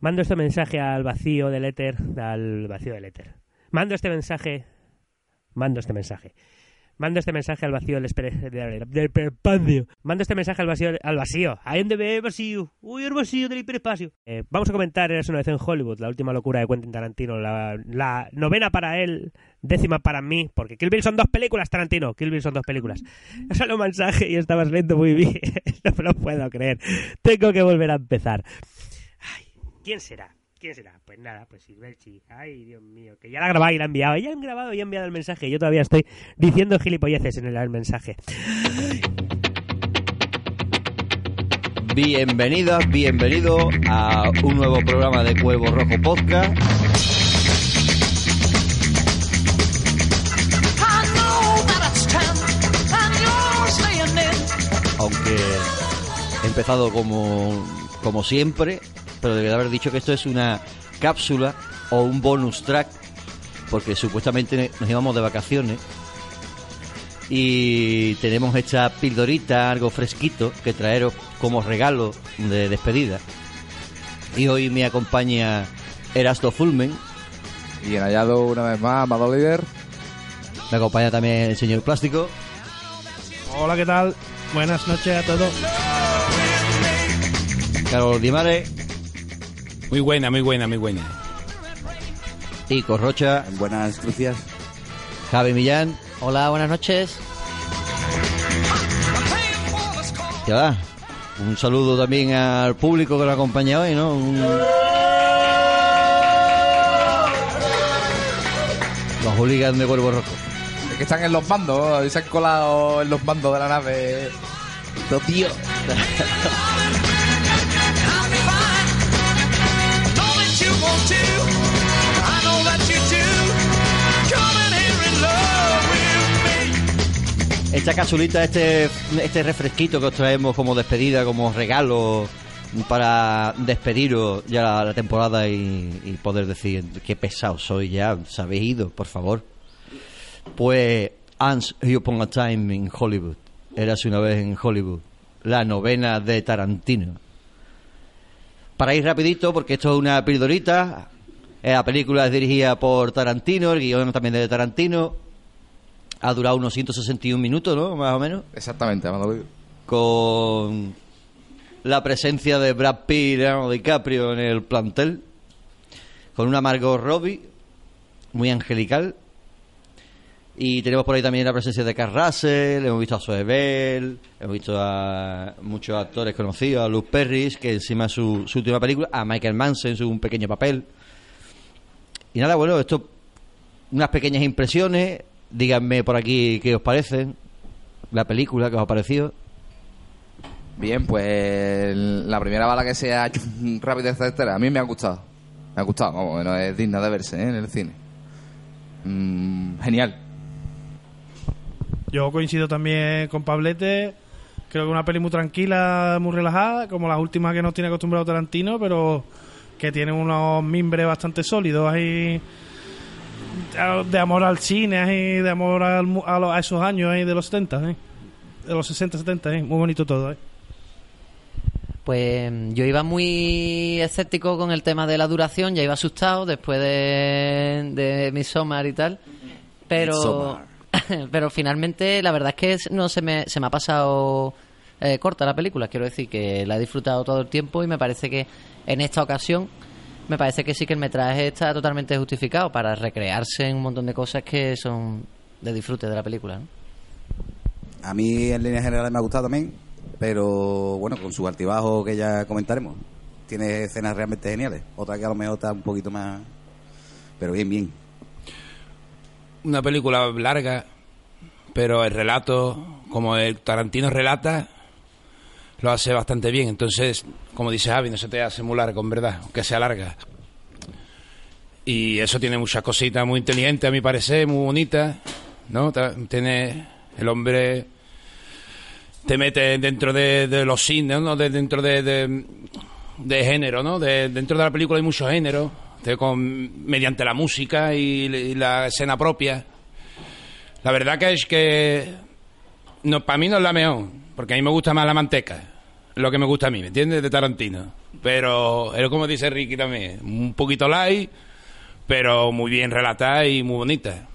Mando este mensaje al vacío del éter, al vacío del éter. Mando este mensaje, mando este mensaje. Mando este mensaje al vacío del, del hiperespacio. Mando este mensaje al vacío, al vacío. Ahí donde ve vacío. Uy, el vacío del hiperespacio. Eh, vamos a comentar Eras una vez en Hollywood, la última locura de Quentin Tarantino, la, la novena para él, décima para mí, porque Kill Bill son dos películas, Tarantino. Kill Bill son dos películas. Solo mensaje y estabas leyendo muy bien. no me lo puedo creer. Tengo que volver a empezar. ¿Quién será? ¿Quién será? Pues nada, pues Silverchi. Ay, Dios mío, que ya la grabado y la ha enviado. Ya han grabado y ha enviado el mensaje. Yo todavía estoy diciendo gilipolleces en el, el mensaje. Bienvenidas, bienvenido a un nuevo programa de Cuervo Rojo Podcast. Aunque he empezado como, como siempre, pero debería haber dicho que esto es una cápsula o un bonus track, porque supuestamente nos íbamos de vacaciones y tenemos esta pildorita, algo fresquito, que traeros como regalo de despedida. Y hoy me acompaña Erasto Fulmen, Bien hallado una vez más, amado líder. me acompaña también el señor Plástico Hola, ¿qué tal? Buenas noches a todos. Carlos Dimare Muy buena, muy buena, muy buena. y Corrocha, Buenas crucias. Javi Millán. Hola, buenas noches. Ya va. Un saludo también al público que nos acompaña hoy, ¿no? Un- Los hooligans de Cuervo Rojo. Es que están en los mandos, y se han colado en los mandos de la nave. Los tíos. Esta casulita, este, este refresquito que os traemos como despedida, como regalo para despediros ya la, temporada y, poder decir qué pesado soy ya, se habéis ido, por favor. Pues Once Upon a Time in Hollywood, eras una vez en Hollywood, la novena de Tarantino. Para ir rapidito, porque esto es una pildorita, eh, la película es dirigida por Tarantino, el guion también de Tarantino, ha durado unos 161 minutos, ¿no? Más o menos. Exactamente, amado. Con la presencia de Brad Pitt y DiCaprio en el plantel. Con una Margot Robbie, muy angelical. Y tenemos por ahí también la presencia de Carl Russell, hemos visto a Zoe Bell, hemos visto a muchos actores conocidos, a Luke Perry, que encima es su, su última película, a Michael Manson, su un pequeño papel. Y nada, bueno, esto, unas pequeñas impresiones, díganme por aquí qué os parecen, la película que os ha parecido. Bien, pues la primera bala que sea rápida, etcétera, a mí me ha gustado. Me ha gustado, vamos, no es digna de verse ¿eh? en el cine. Mm, genial. Yo coincido también con Pablete. Creo que una peli muy tranquila, muy relajada, como las últimas que nos tiene acostumbrado Tarantino, pero que tiene unos mimbres bastante sólidos ahí de amor al cine, ahí, de amor al mu- a, los- a esos años ahí de los 70, ¿eh? de los 60, 70, ¿eh? muy bonito todo. ¿eh? Pues yo iba muy escéptico con el tema de la duración, ya iba asustado después de, de Midsommar y tal. Pero, pero finalmente la verdad es que no se me, se me ha pasado eh, corta la película. Quiero decir que la he disfrutado todo el tiempo y me parece que en esta ocasión me parece que sí que el metraje está totalmente justificado para recrearse en un montón de cosas que son de disfrute de la película. ¿no? A mí en líneas generales me ha gustado también, pero bueno, con su altibajo que ya comentaremos. Tiene escenas realmente geniales. Otra que a lo mejor está un poquito más... Pero bien, bien. Una película larga, pero el relato, como el Tarantino relata, lo hace bastante bien. Entonces, como dice Javi, no se te hace muy largo, en verdad, aunque sea larga. Y eso tiene muchas cositas muy inteligentes, a mi parecer, muy bonitas, ¿no? Tiene el hombre te mete dentro de, los cines, ¿no? De- dentro de, de, género, ¿no? De- dentro de la película hay muchos géneros, con, mediante la música y, y la escena propia. La verdad que es que no, para mí no es la mejor, porque a mí me gusta más la manteca, lo que me gusta a mí, ¿me entiendes? De Tarantino. Pero es como dice Ricky también, un poquito light, pero muy bien relatada y muy bonita.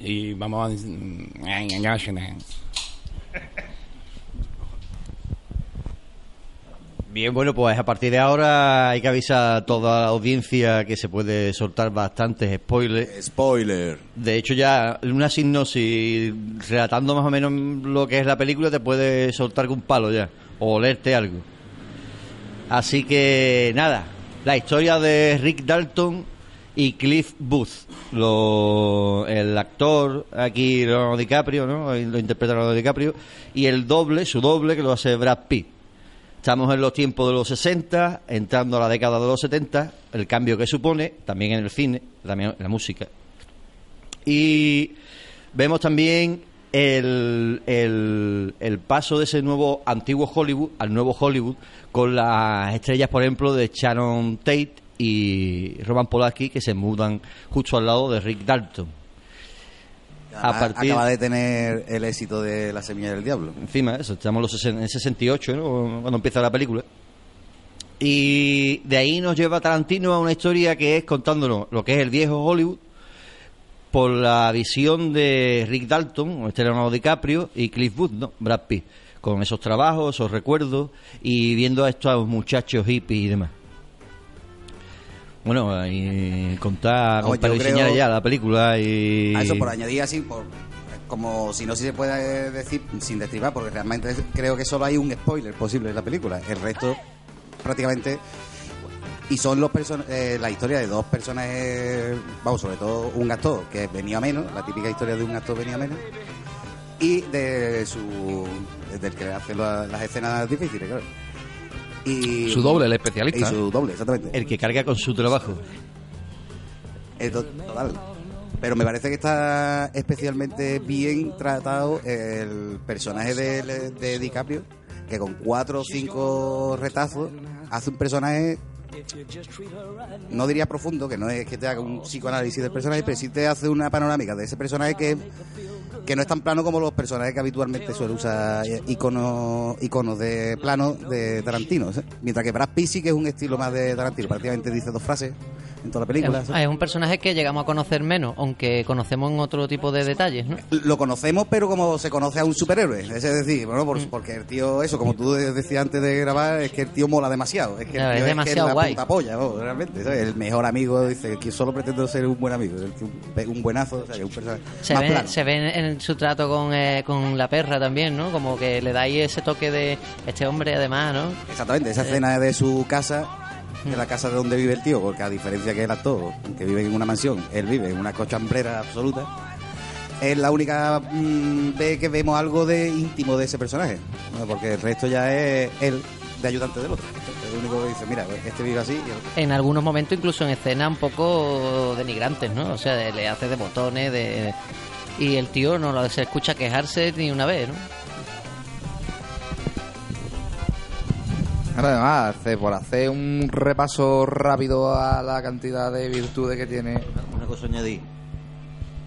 Y vamos a... Bien, bueno, pues a partir de ahora hay que avisar a toda la audiencia que se puede soltar bastantes spoilers. Spoiler. De hecho, ya una sinopsis relatando más o menos lo que es la película te puede soltar un palo ya, o olerte algo. Así que nada, la historia de Rick Dalton y Cliff Booth. Lo- el actor aquí, Leonardo DiCaprio, ¿no? Lo interpreta Leonardo DiCaprio. Y el doble, su doble, que lo hace Brad Pitt. Estamos en los tiempos de los 60, entrando a la década de los 70, el cambio que supone, también en el cine, también en la música. Y vemos también el, el, el paso de ese nuevo antiguo Hollywood al nuevo Hollywood con las estrellas, por ejemplo, de Sharon Tate y Roman Polanski que se mudan justo al lado de Rick Dalton. A partir- Acaba de tener el éxito de La Semilla del Diablo. Encima eso, estamos en los en el 68, ¿no? cuando empieza la película. Y de ahí nos lleva Tarantino a una historia que es contándonos lo que es el viejo Hollywood por la visión de Rick Dalton, este Leonardo DiCaprio, y Cliff Booth, ¿no? Brad Pitt, con esos trabajos, esos recuerdos y viendo a estos muchachos hippies y demás. Bueno, y contar, Vamos, contar enseñar ya la película y... A eso por añadir así, por, como si no se puede decir sin destribar, porque realmente creo que solo hay un spoiler posible en la película. El resto, prácticamente. Y son los eh, la historia de dos personajes, vamos, sobre todo un actor que venía menos, la típica historia de un actor venía menos, y de su. del que hace la- las escenas difíciles, claro. Y, Su doble, el Y especialista. su doble, exactamente. El que carga con su trabajo. Eh, to- Total. Pero me parece que está especialmente bien tratado el personaje de, de DiCaprio, que con cuatro o cinco retazos hace un personaje, no diría profundo, que no es que te haga un psicoanálisis del personaje, pero sí te hace una panorámica de ese personaje que, que no es tan plano como los personajes que habitualmente suele usar eh, iconos, iconos de plano de Tarantino. ¿sí? Mientras que Brad Pitt sí que es un estilo más de Tarantino, prácticamente dice dos frases en toda la película. Es un personaje que llegamos a conocer menos, aunque conocemos en otro tipo de detalles, ¿no? lo conocemos, pero como se conoce a un superhéroe. Es decir, bueno, por- Mm. porque el tío, eso, como tú decías antes de grabar, es que el tío mola demasiado. Es que Claro, el tío es es, demasiado la guay. puta polla, ¿no? realmente. ¿sabes? El mejor amigo dice que solo pretendo ser un buen amigo. un- buenazo, o sea, que un personaje Se más ve, plano. se ve en, en su trato con, eh, con la perra también, ¿no? Como que le da ahí ese toque de este hombre, además, ¿no? Exactamente, esa escena de su casa, de la casa de donde vive el tío, porque a diferencia que el actor, que vive en una mansión, él vive en una cochambrera absoluta, es la única mm, vez que vemos algo de íntimo de ese personaje, porque el resto ya es él de ayudante del otro. Es el único que dice, mira, este vive así y el. En algunos momentos, incluso en escenas un poco denigrantes, ¿no? O sea, le hace de botones, de... Y el tío no lo se escucha quejarse ni una vez, ¿no? Además, hace- por hacer un repaso rápido a la cantidad de virtudes que tiene. Una cosa añadir.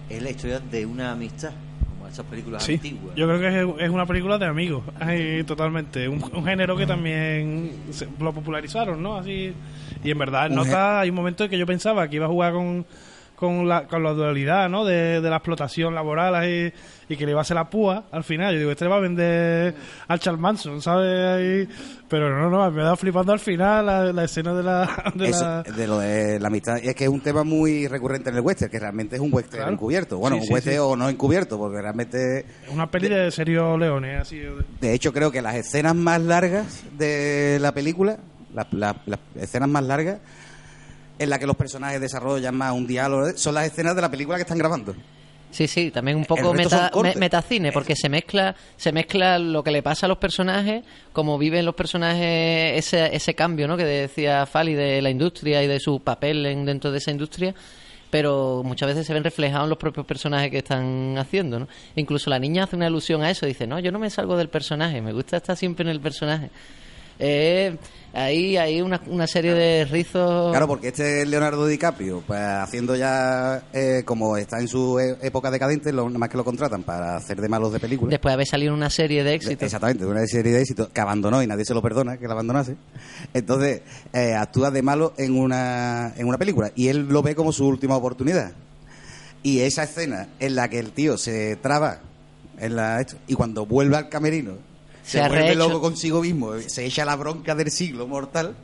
Es la historia de una amistad, como esas películas Sí, antiguas. yo creo que es, es una película de amigos, Ay, totalmente. Un, un género que también se- lo popularizaron, ¿no? Así y en verdad, nota hay un momento en que yo pensaba que iba a jugar con con la, con la dualidad, ¿no? De, de la explotación laboral ahí, y que le iba a hacer la púa al final. Yo digo, este le va a vender al Charles Manson, ¿sabes? Ahí, pero no, no, me da flipando al final la, la escena de la... De Eso, la... de lo de la amistad. Y es que es un tema muy recurrente en el western, que realmente es un western Claro. encubierto. Bueno, Sí, un sí, western sí. o no encubierto, porque realmente Una peli de Sergio Leone, así. de- De hecho, creo que las escenas más largas de la película, la- la- las escenas más largas, en las que los personajes desarrollan más un diálogo, son las escenas de la película que están grabando. Sí, sí, también un poco meta, me- metacine, porque se mezcla, se mezcla lo que le pasa a los personajes, como viven los personajes ese, ese cambio, ¿no? Que decía Fali de la industria y de su papel en, dentro de esa industria, pero muchas veces se ven reflejados en los propios personajes que están haciendo, ¿no? Incluso la niña hace una alusión a eso, dice, no, yo no me salgo del personaje, me gusta estar siempre en el personaje. Eh, ahí hay una, una serie de rizos... Claro, porque este es Leonardo DiCaprio, pues haciendo ya, eh, como está en su e- época decadente, lo, más que lo contratan para hacer de malos de película. Después de haber salido una serie de éxitos. Exactamente, de una serie de éxitos que abandonó y nadie se lo perdona que la abandonase. Entonces, eh, actúa de malo en una, en una película y él lo ve como su última oportunidad. Y esa escena en la que el tío se traba en la, y cuando vuelve al camerino, Se vuelve loco consigo mismo, se echa la bronca del siglo mortal,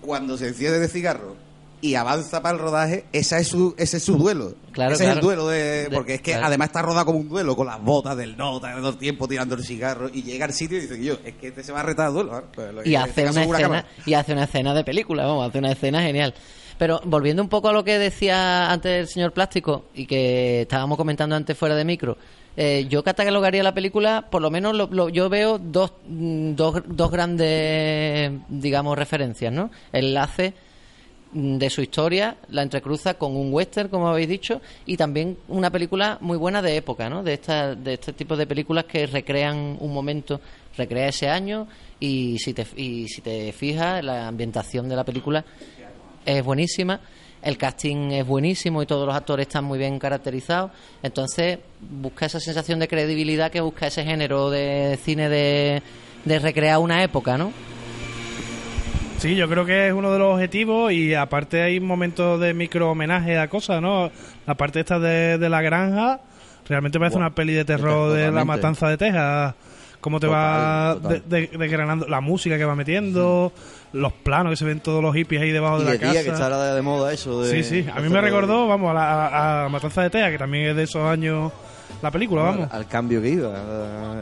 cuando se enciende de cigarro y avanza para el rodaje, esa es su, ese es su duelo. Claro, ese es el claro. duelo de, porque es que claro. además está rodado como un duelo, con las botas del nota, todo el tiempo tirando el cigarro, y llega al sitio y dice, yo, es que este se va a retar a duelo. ¿eh? Pues lo y hace una es una escena cámara. y hace una escena de película vamos hace una escena genial pero volviendo un poco a lo que decía antes el señor plástico y que estábamos comentando antes fuera de micro eh, yo catalogaría la película por lo menos lo- lo- yo veo dos, mm, dos dos grandes digamos referencias no enlace mm, de su historia, la entrecruza con un western, como habéis dicho, y también una película muy buena de época, ¿no? De, esta, de este tipo de películas que recrean un momento, recrea ese año, y si te, y si te fijas, la ambientación de la película es buenísima, el casting es buenísimo y todos los actores están muy bien caracterizados, entonces busca esa sensación de credibilidad que busca ese género de cine de, de recrear una época, ¿no? Sí, yo creo que es uno de los objetivos y aparte hay momentos de micro homenaje a cosas, ¿no? La parte esta de, de la granja realmente parece una peli de terror de la matanza de Texas. Cómo te va Total, total. de- de- desgranando la música que va metiendo, los planos que se ven todos los hippies ahí debajo Y de de la casa. día, que está de moda eso. De, Sí, sí. A mí me recordó, vamos, a la a Matanza de Texas, que también es de esos años la película, vamos. Al, al cambio que iba.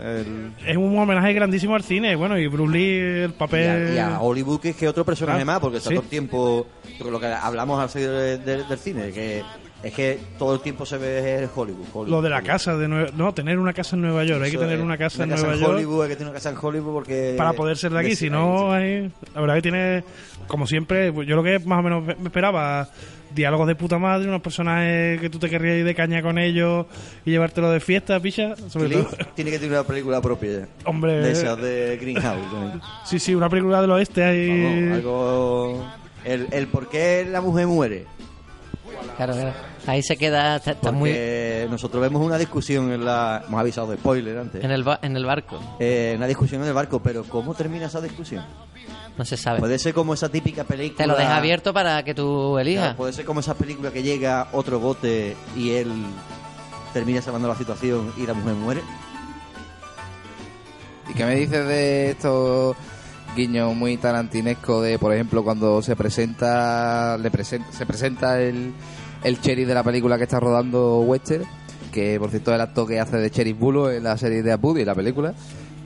el- Es un homenaje grandísimo al cine. Bueno, y Bruce Lee, el y, papel. a, y a Hollywood, que es que otro personaje Ah, más, porque está sí. todo el tiempo. Con lo que hablamos al salir de- de- del cine, que es que todo el tiempo se ve Hollywood. Hollywood, Lo de la Hollywood. casa de Nueva No, tener una casa en Nueva York. Hay que tener una casa en Nueva en York Hollywood, hay que tener una casa en Hollywood porque. para poder ser de aquí. Si no, hay- la verdad que tiene, como siempre, yo lo que más o menos me esperaba, diálogos de puta madre, unos personajes que tú te querrías ir de caña con ellos y llevártelo de fiesta, picha. Sobre todo. tiene que tener una película propia. Hombre. De esas de Greenhouse. ¿no? Sí, sí, una película del oeste ahí. Vamos, algo. El, el por qué la mujer muere. Claro, claro. Ahí se queda, está, está muy Porque nosotros vemos una discusión en la. Hemos avisado de spoiler antes. en el, ba- en el barco. Eh, una discusión en el barco, pero ¿cómo termina esa discusión? No se sabe. Puede ser como esa típica película. Te lo deja abierto para que tú elijas. Claro, puede ser como esa película que llega otro bote y él termina salvando la situación y la mujer muere. ¿Y qué me dices de estos guiños muy tarantinescos de, por ejemplo, cuando se presenta le presen- se presenta el, el cherry de la película que está rodando Wester, que por cierto el actor que hace de Sheriff Bulo en la serie de Abu y la película.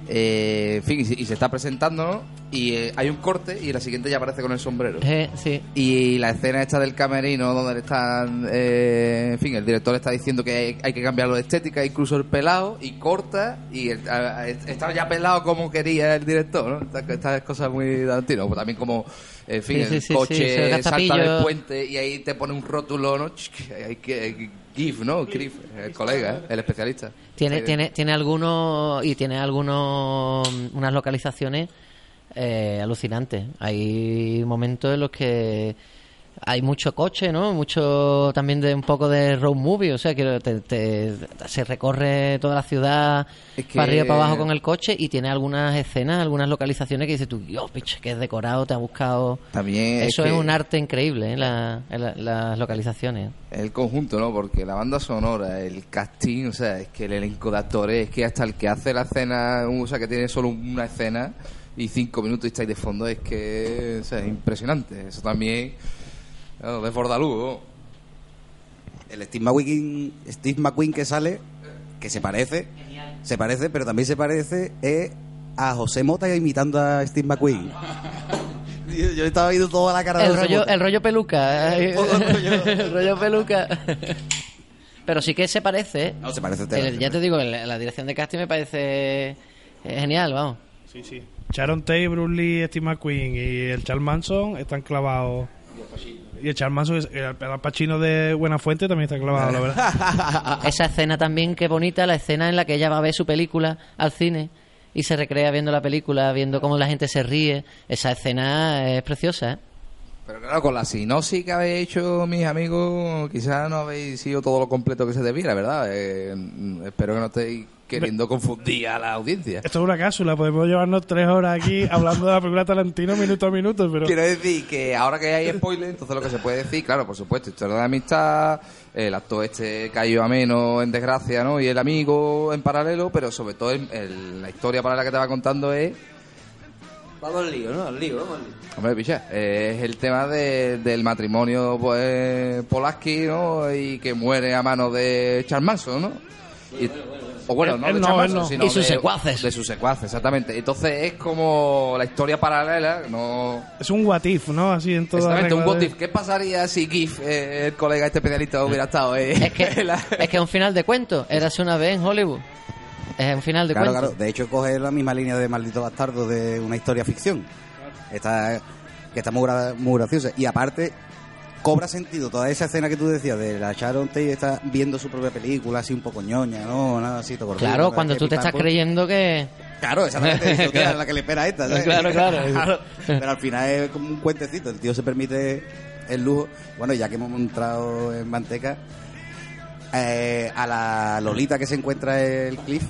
Eh, en fin, y se, y se está presentando, ¿no? Y eh, hay un corte y la siguiente ya aparece con el sombrero. Eh, sí. Y la escena esta del camerino donde le están, eh, en fin, el director está diciendo que hay, hay que cambiarlo de estética, incluso el pelado, y corta, y el- a- a- está ya pelado como quería el director, ¿no? Estas, cosas muy Tarantino, pues también como, en fin, Sí, el sí, sí, coche salta del puente y ahí te pone un rótulo, ¿no? Ch, Hay que, GIF, ¿no? GIF, el colega, ¿eh? el especialista. Tiene, Sí. tiene, tiene algunos y tiene algunos unas localizaciones eh, alucinantes. Hay momentos en los que hay mucho coche, ¿no? Mucho también de un poco de road movie, o sea que te- te- se recorre toda la ciudad Es que- para arriba para abajo con el coche y tiene algunas escenas, algunas localizaciones que dices tú, Dios, piche, que es decorado, te ha buscado. También Eso que- es un arte increíble, ¿eh? la- las localizaciones. El conjunto, ¿no? Porque la banda sonora, el casting, o sea, es que el elenco de actores, es que hasta el que hace la escena, o sea, que tiene solo una escena y cinco minutos y está ahí de fondo, es que o sea, es impresionante. Eso también, claro, luz, ¿no? El Steve McQueen, Steve McQueen que sale, que se parece, se parece, pero también se parece eh, a José Mota imitando a Steve McQueen. Yo, yo estaba viendo toda la cara de El José rollo, Mota. el rollo peluca. el rollo. el rollo peluca. Pero sí que se parece, ¿eh? No, se parece El- ya te digo, el- la dirección de casting me parece eh, genial, vamos. Sí, sí. Sharon Tate, Bruce Lee, Steve McQueen y el Charles Manson están clavados. Y el Manson, el Al Pacino de Buena Fuente también está clavado, la verdad. Esa escena también, qué bonita, la escena en la que ella va a ver su película al cine y se recrea viendo la película, viendo cómo la gente se ríe. Esa escena es preciosa, ¿eh? Pero claro, con la sinopsis que habéis hecho, mis amigos, quizás no habéis sido todo lo completo que se debiera, ¿verdad? Eh, espero que no estéis queriendo confundir a la audiencia. Esto es una cápsula, podemos llevarnos tres horas aquí hablando de la película Tarantino minuto a minuto, pero... Quiero decir que ahora que hay spoiler, entonces lo que se puede decir, claro, por supuesto, historia de amistad, el actor este cayó a menos en desgracia, ¿no? Y el amigo en paralelo, pero sobre todo el- el- la historia para la que te va contando es Vamos al lío, ¿no? Al lío, vamos al lío. Hombre, picha, eh, es el tema de- del matrimonio pues, Polaski, ¿no? Y que muere a manos de Charles Manson, ¿no? Y- o bueno, no él de no, no. sino Y sus de- secuaces. De sus secuaces, exactamente. Entonces es como la historia paralela, no... Es un what if, ¿no? Así en toda Exactamente, un regla what de- if. ¿Qué pasaría si GIF, eh, el colega este especialista, hubiera estado eh, Es que, en la- es que es un final de cuento. Érase una vez en Hollywood. Es un final de Claro, cuento. claro. De hecho, coge la misma línea de Maldito Bastardo de una historia ficción. Está, que está muy, gra- muy graciosa. Y aparte, cobra sentido toda esa escena que tú decías de la Sharon Tate está viendo su propia película así un poco ñoña, ¿no? Nada así, todo Claro, cuando tú te estás creyendo que... Claro, exactamente. Dice, "Hostia, la que le espera a esta. ¿sabes? Claro, claro. Pero al final es como un cuentecito. El tío se permite el lujo. Bueno, ya que hemos entrado en Manteca, eh, a la Lolita que se encuentra el Cliff.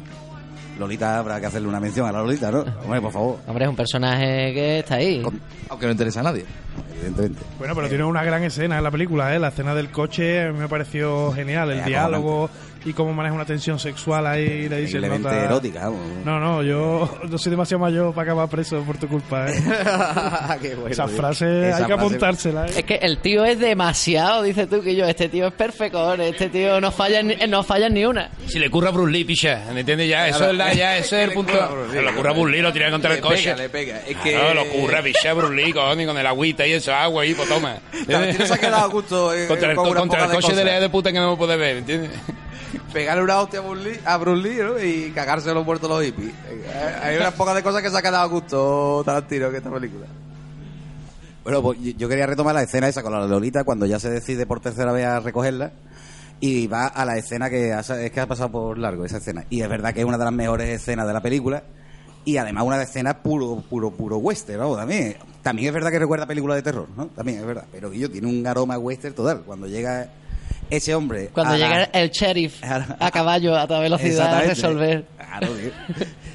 Lolita, habrá que hacerle una mención a la Lolita, ¿no? Hombre, por favor. Hombre, es un personaje que está ahí. Con- Aunque no interesa a nadie. evidentemente. Bueno, pero tiene una gran escena en la película, ¿eh? La escena del coche me pareció genial. El Eh, diálogo y cómo maneja una tensión sexual ahí. y Le dice, nota- erótica, vamos. No, no, yo no soy demasiado mayor para acabar preso por tu culpa, ¿eh? Qué bueno, Esa tío. frase Esa hay que frase- apuntársela, ¿eh? Es que el tío es demasiado, dices tú, que yo, este tío es perfecto, este tío no falla ni, no falla ni una. Si le ocurre a Bruce Lee, picha, ¿me entiendes? Ya, eso es, la, ya, ese es el punto. Se le ocurre a Bruce Lee, lo tira contra Le el coche. pega, le pega. Es que... No, lo ocurre, picha, a Bruce Lee, con el agüita y eso, agua ahí, pues toma. Se ha quedado a gusto eh, Contra el, con una contra el poca de coche de la de puta que no me puede ver, ¿me entiendes? Pegarle una hostia a Bruce Lee, a Bruce Lee, ¿no? y cagarse los muertos los hippies. Eh, Hay unas pocas de cosas que se ha quedado a gusto Tarantino en esta película. Bueno, pues yo- quería retomar la escena esa con la Lolita cuando ya se decide por tercera vez a recogerla y va a la escena que ha, es que ha pasado por largo esa escena y es verdad que es una de las mejores escenas de la película y además una de escenas puro puro puro western ¿no? también también es verdad que recuerda películas de terror no también es verdad pero yo tiene un aroma western total cuando llega ese hombre Cuando la- llega el sheriff a caballo a toda velocidad a resolver. Claro, tío.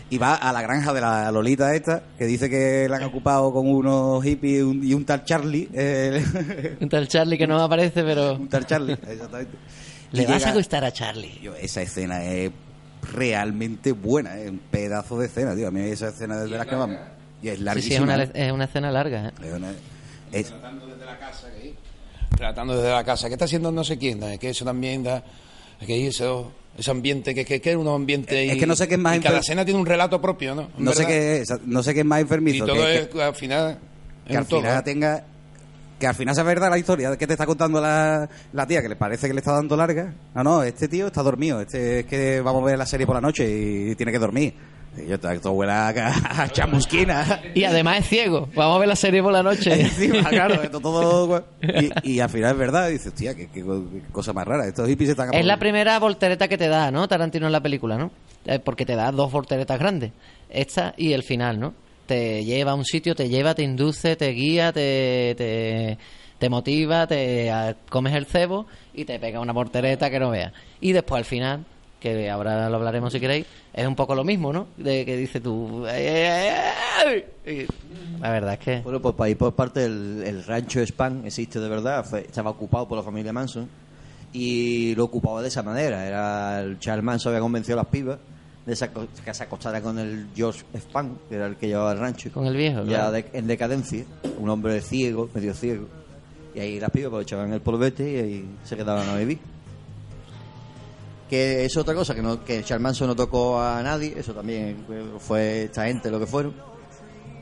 Y va a la granja de la Lolita esta, que dice que la han ocupado con unos hippies y un, y un tal Charlie. eh, Un tal Charlie que no aparece, pero un tal Charlie, exactamente. le Y vas llega- a gustar a Charlie. Yo, esa escena es realmente buena, es un pedazo de escena, tío. A mí esa escena es de las que más... Y es Sí, sí, es larguísima. una, es una escena larga. ¿eh? Es una- es- Tratando desde la casa. ¿Qué está haciendo no sé quién? Es que eso también da... Es que eso... Ese ambiente, que, que, que es un ambiente... Es y- que no sé qué es más y cada escena tiene un relato propio, ¿no? no sé qué es, no sé qué es más Y enfermizo. todo que- es, que- al final... que al todo, final ¿eh? tenga que al final sea verdad la historia que te está contando la, la tía que le parece que le está dando larga no no este tío está dormido este es que vamos a ver la serie por la noche y tiene que dormir y yo esto huele a, a chamusquina Y además es ciego. Vamos a ver la serie por la noche. encima claro esto todo y, y al final es verdad dices tía qué, qué co- qué cosa más rara estos hippies están Es la primera voltereta que te da, ¿no? Tarantino en la película, ¿no? Eh, Porque te da dos volteretas grandes. Esta y el final, ¿no? Te lleva a un sitio, te lleva, te induce, te guía, te, te, te motiva, te comes el cebo y te pega una voltereta que no veas. Y después al final, que ahora lo hablaremos si queréis, es un poco lo mismo, ¿no? De que dice tú... "Ay, ay, ay", y La verdad es que... Bueno, pues para ir por parte, el, el rancho Span existe de verdad, fue- estaba ocupado por la familia Manson y lo ocupaba de esa manera. Era el Charles Manson había convencido a las pibas de esa, que se acostara con el George Span, que era el que llevaba el rancho. Con el viejo, Ya claro. de- en decadencia, un hombre ciego, medio ciego. Y ahí las pibas pues echaban el polvete y ahí se quedaban a vivir. Que es otra cosa, que, no, que Charles Manson no tocó a nadie, eso también fue esta gente lo que fueron.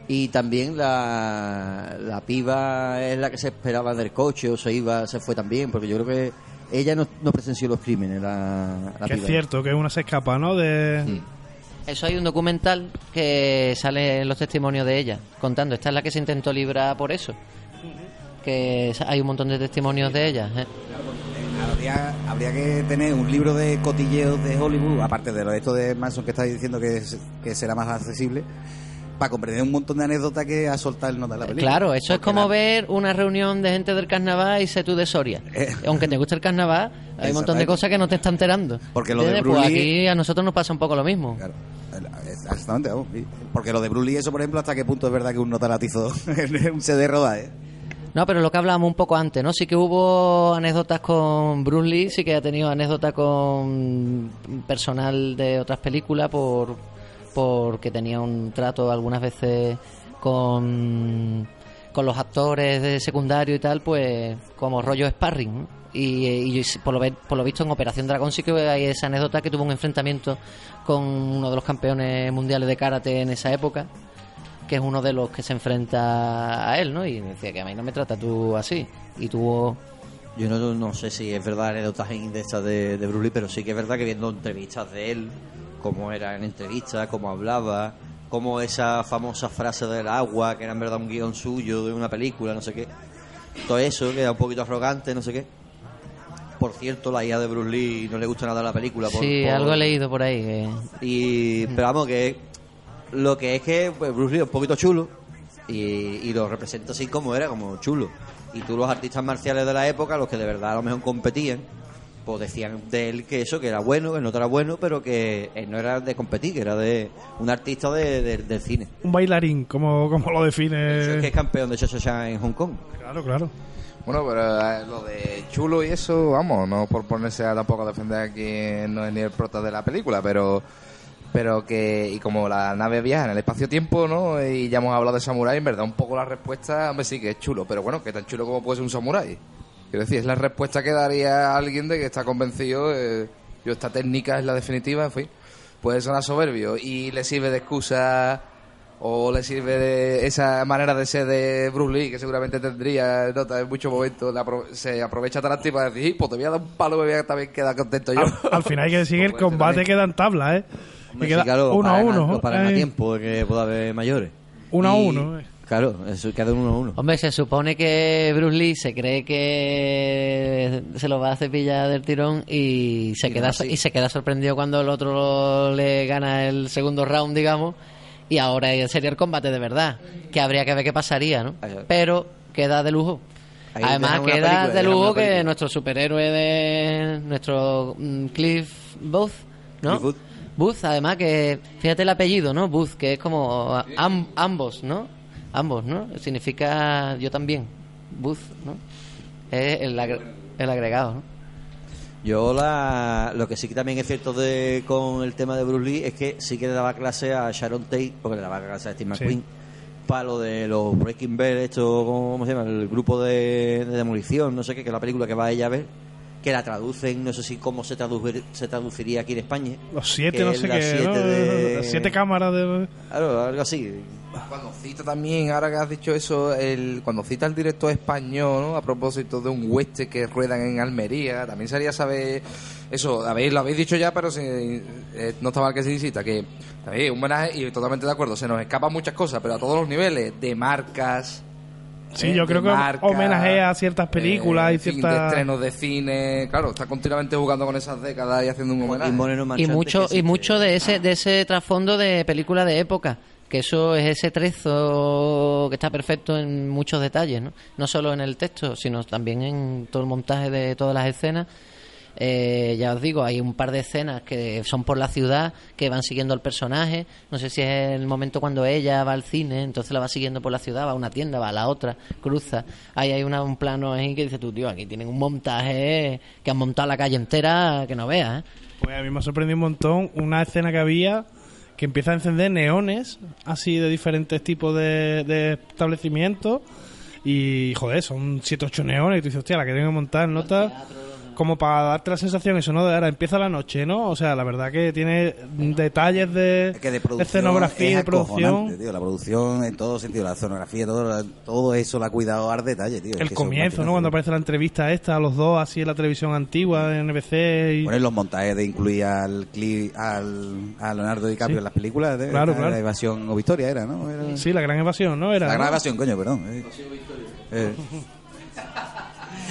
Y también la, la piba es la que se esperaba del coche o se iba, se fue también, porque yo creo que ella no, no presenció los crímenes, la, la Que es piba. cierto, que una se escapa, ¿no? De... Eso hay un documental que sale en los testimonios de ella, contando. Esta es la que se intentó librar por eso. Que hay un montón de testimonios de ella. ¿eh? Habría, habría que tener un libro de cotilleos de Hollywood, aparte de lo de esto de Manson que estáis diciendo que, es- que será más accesible, para comprender un montón de anécdotas que ha soltado el nota de la película. Claro, eso es como la- ver una reunión de gente del carnaval y sé tú de Soria. Eh. Aunque te guste el carnaval, hay un montón de cosas que no te están enterando. Porque lo de ¿Entiendes? Bruce Pues Lee- aquí a nosotros nos pasa un poco lo mismo. Claro, exactamente, vamos. Porque lo de Bruce Lee, eso por ejemplo, hasta qué punto es verdad que un nota la hizo en un CD rodaje. No, pero lo que hablábamos un poco antes, ¿no? Sí que hubo anécdotas con Bruce Lee, sí que ha tenido anécdotas con personal de otras películas por porque tenía un trato algunas veces con, con los actores de secundario y tal, pues como rollo sparring. Y, por, lo, por lo visto en Operación Dragón sí que hay esa anécdota que tuvo un enfrentamiento con uno de los campeones mundiales de karate en esa época que es uno de los que se enfrenta a él, ¿no? Y me decía que a mí no me trata tú así. Y tuvo... Yo no, no sé si es verdad anécdotas de de, de Bruce Lee, pero sí que es verdad que viendo entrevistas de él, cómo era en entrevistas, cómo hablaba, cómo esa famosa frase del agua, que era en verdad un guion suyo de una película, no sé qué. Todo eso, que era un poquito arrogante, no sé qué. Por cierto, la hija de Bruce Lee no le gusta nada la película. por- sí, por- algo he leído por ahí. que- Y, pero vamos, que lo que es que pues, Bruce Lee es un poquito chulo y, y lo representa así como era, como chulo. Y tú los artistas marciales de la época, los que de verdad a lo mejor competían, pues decían de él que eso, que era bueno, que no era bueno, pero que él no era de competir, que era de un artista de, de- del cine. Un bailarín, como, como lo Eso es que define. es campeón de Cha-Cha-Cha en Hong Kong. Claro, claro. Bueno, pero eh, lo de chulo y eso, vamos, no por ponerse a tampoco a defender a quien no es ni el prota de la película, pero pero que, y como la nave viaja en el espacio-tiempo, ¿no? Y ya hemos hablado de samurái, en verdad, un poco la respuesta, hombre, sí que es chulo, pero bueno, que tan chulo como puede ser un samurái. Quiero decir, es la respuesta que daría alguien de que está convencido, eh, yo, esta técnica es la definitiva, en fin. Puede sonar soberbio y le sirve de excusa o le sirve de esa manera de ser de Bruce Lee, que seguramente tendría nota en muchos momentos, apro- se aprovecha Tarantino para decir, "Sí, pues te voy a dar un palo, me voy a también quedar contento yo. Al, al final hay que decir que el Puede ser combate queda en tabla, ¿eh? Hombre, queda sí, claro, uno a uno. no paran a eh, tiempo de que pueda haber mayores. Uno a uno. eh. Claro, eso queda uno a uno. Hombre, se supone que Bruce Lee se cree que se lo va a cepillar del tirón y se, Y queda, no, y se queda sorprendido cuando el otro le gana el segundo round, digamos. Y ahora sería el combate de verdad, que habría que ver qué pasaría, ¿no? Pero queda de lujo. Ahí Además, queda película, de lujo que nuestro superhéroe de nuestro mm, Cliff Booth, ¿no? Cliff Booth. Booth, además que, fíjate el apellido, ¿no? Booth, que es como am- ambos, ¿no? Ambos, ¿no? Significa yo también. Booth, ¿no? Es el, agre- el agregado, ¿no? Yo la, lo que sí que también es cierto de, con el tema de Bruce Lee es que sí que le daba clase a Sharon Tate, porque le daba clase a Steve Sí. McQueen, para lo de los Breaking Bad, esto, ¿cómo se llama? El grupo de, de demolición, no sé qué, que es la película que va ella a ver, que la traducen, no sé si cómo se, traducir- se traduciría aquí en España. Los siete, no sé las qué. siete ¿no? de- Las siete cámaras de. Claro, algo así. Cuando cita también, ahora que has dicho eso, el, cuando cita el director español, ¿no? a propósito de un hueste que ruedan en Almería, también sería saber eso, habéis, lo habéis dicho ya, pero si, eh, no está mal que se incita, que también un homenaje, y totalmente de acuerdo, se nos escapan muchas cosas, pero a todos los niveles, de marcas, Sí, eh, yo creo que homenajea a ciertas películas eh, y en fin, de ciertas. estrenos de cine, claro, está continuamente jugando con esas décadas y haciendo un homenaje. Y Moreno Y mucho, y mucho de ese, de ese trasfondo de película de época. Que eso es ese trezo que está perfecto en muchos detalles, ¿no? No solo en el texto, sino también en todo el montaje de todas las escenas. Eh, ya os digo, hay un par de escenas que son por la ciudad, que van siguiendo al personaje. No sé si es el momento cuando ella va al cine, entonces la va siguiendo por la ciudad, va a una tienda, va a la otra, cruza. Ahí hay una- un plano ahí que dice tú, tío, aquí tienen un montaje que han montado la calle entera que no veas, ¿eh? Pues a mí me ha sorprendido un montón una escena que había que empieza a encender neones así de diferentes tipos de, de establecimientos y joder, son 7 8 neones y tú dices, hostia, la que tengo que montar nota como para darte la sensación, eso, ¿no? De ahora empieza la noche, ¿no? O sea, la verdad que tiene detalles de, Es que de producción escenografía y es de producción. tío. La producción en todo sentido, la escenografía, todo, todo eso lo ha cuidado al detalle, tío. Es El que comienzo, ¿no? Cuando aparece la entrevista esta, a los dos, así en la televisión antigua, de NBC y... Poner los montajes de incluir al, Cli- al a Leonardo DiCaprio Sí. en las películas de Claro, la, claro. la evasión o victoria era, ¿no? Era- Sí, la gran evasión, ¿no? Era, la ¿no? gran evasión, coño, perdón. eh. Eh.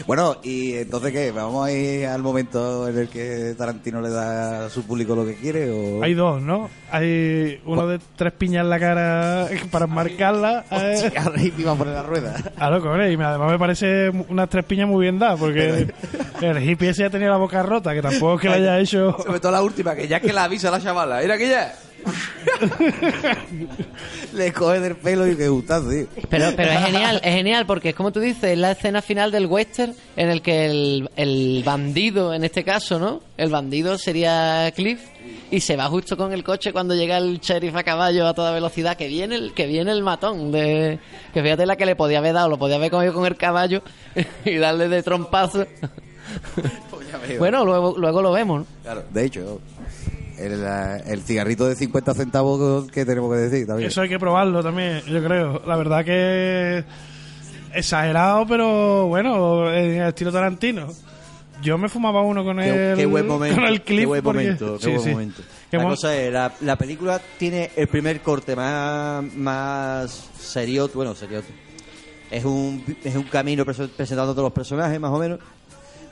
Bueno, y entonces qué, vamos a ir al momento en el que Tarantino le da a su público lo que quiere o Hay dos, ¿no? Hay uno de tres piñas en la cara para marcarla. eh. Hostia, Rey iba a poner la rueda. A loco, hombre, y además me parece unas tres piñas muy bien dadas, porque el hippie ese ya tenía la boca rota, que tampoco es que le haya hecho... Sobre todo la última, que ya que la avisa la chavala. Era que ya. Le coge del pelo y que gustazo, tío. Pero, pero es genial, es genial porque es como tú dices, es la escena final del western en el que el, el bandido, en este caso, ¿no? El bandido sería Cliff y se va justo con el coche cuando llega el sheriff a caballo a toda velocidad, que viene el, que viene el matón de que fíjate la que le podía haber dado, lo podía haber cogido con el caballo y darle de trompazo. bueno, luego, luego lo vemos, ¿no? Claro, de hecho, el, el cigarrito de 50 centavos que tenemos que decir también. Eso hay que probarlo también, yo creo. La verdad que exagerado, pero bueno, en el estilo Tarantino. Yo me fumaba uno con Qué, el qué buen momento. con el clip qué buen porque- momento. Qué sí, buen sí. momento. Qué la cosa es, la, la película tiene el primer corte más, más serio, bueno, serio. Es un, es un camino prese- presentando todos los personajes, más o menos.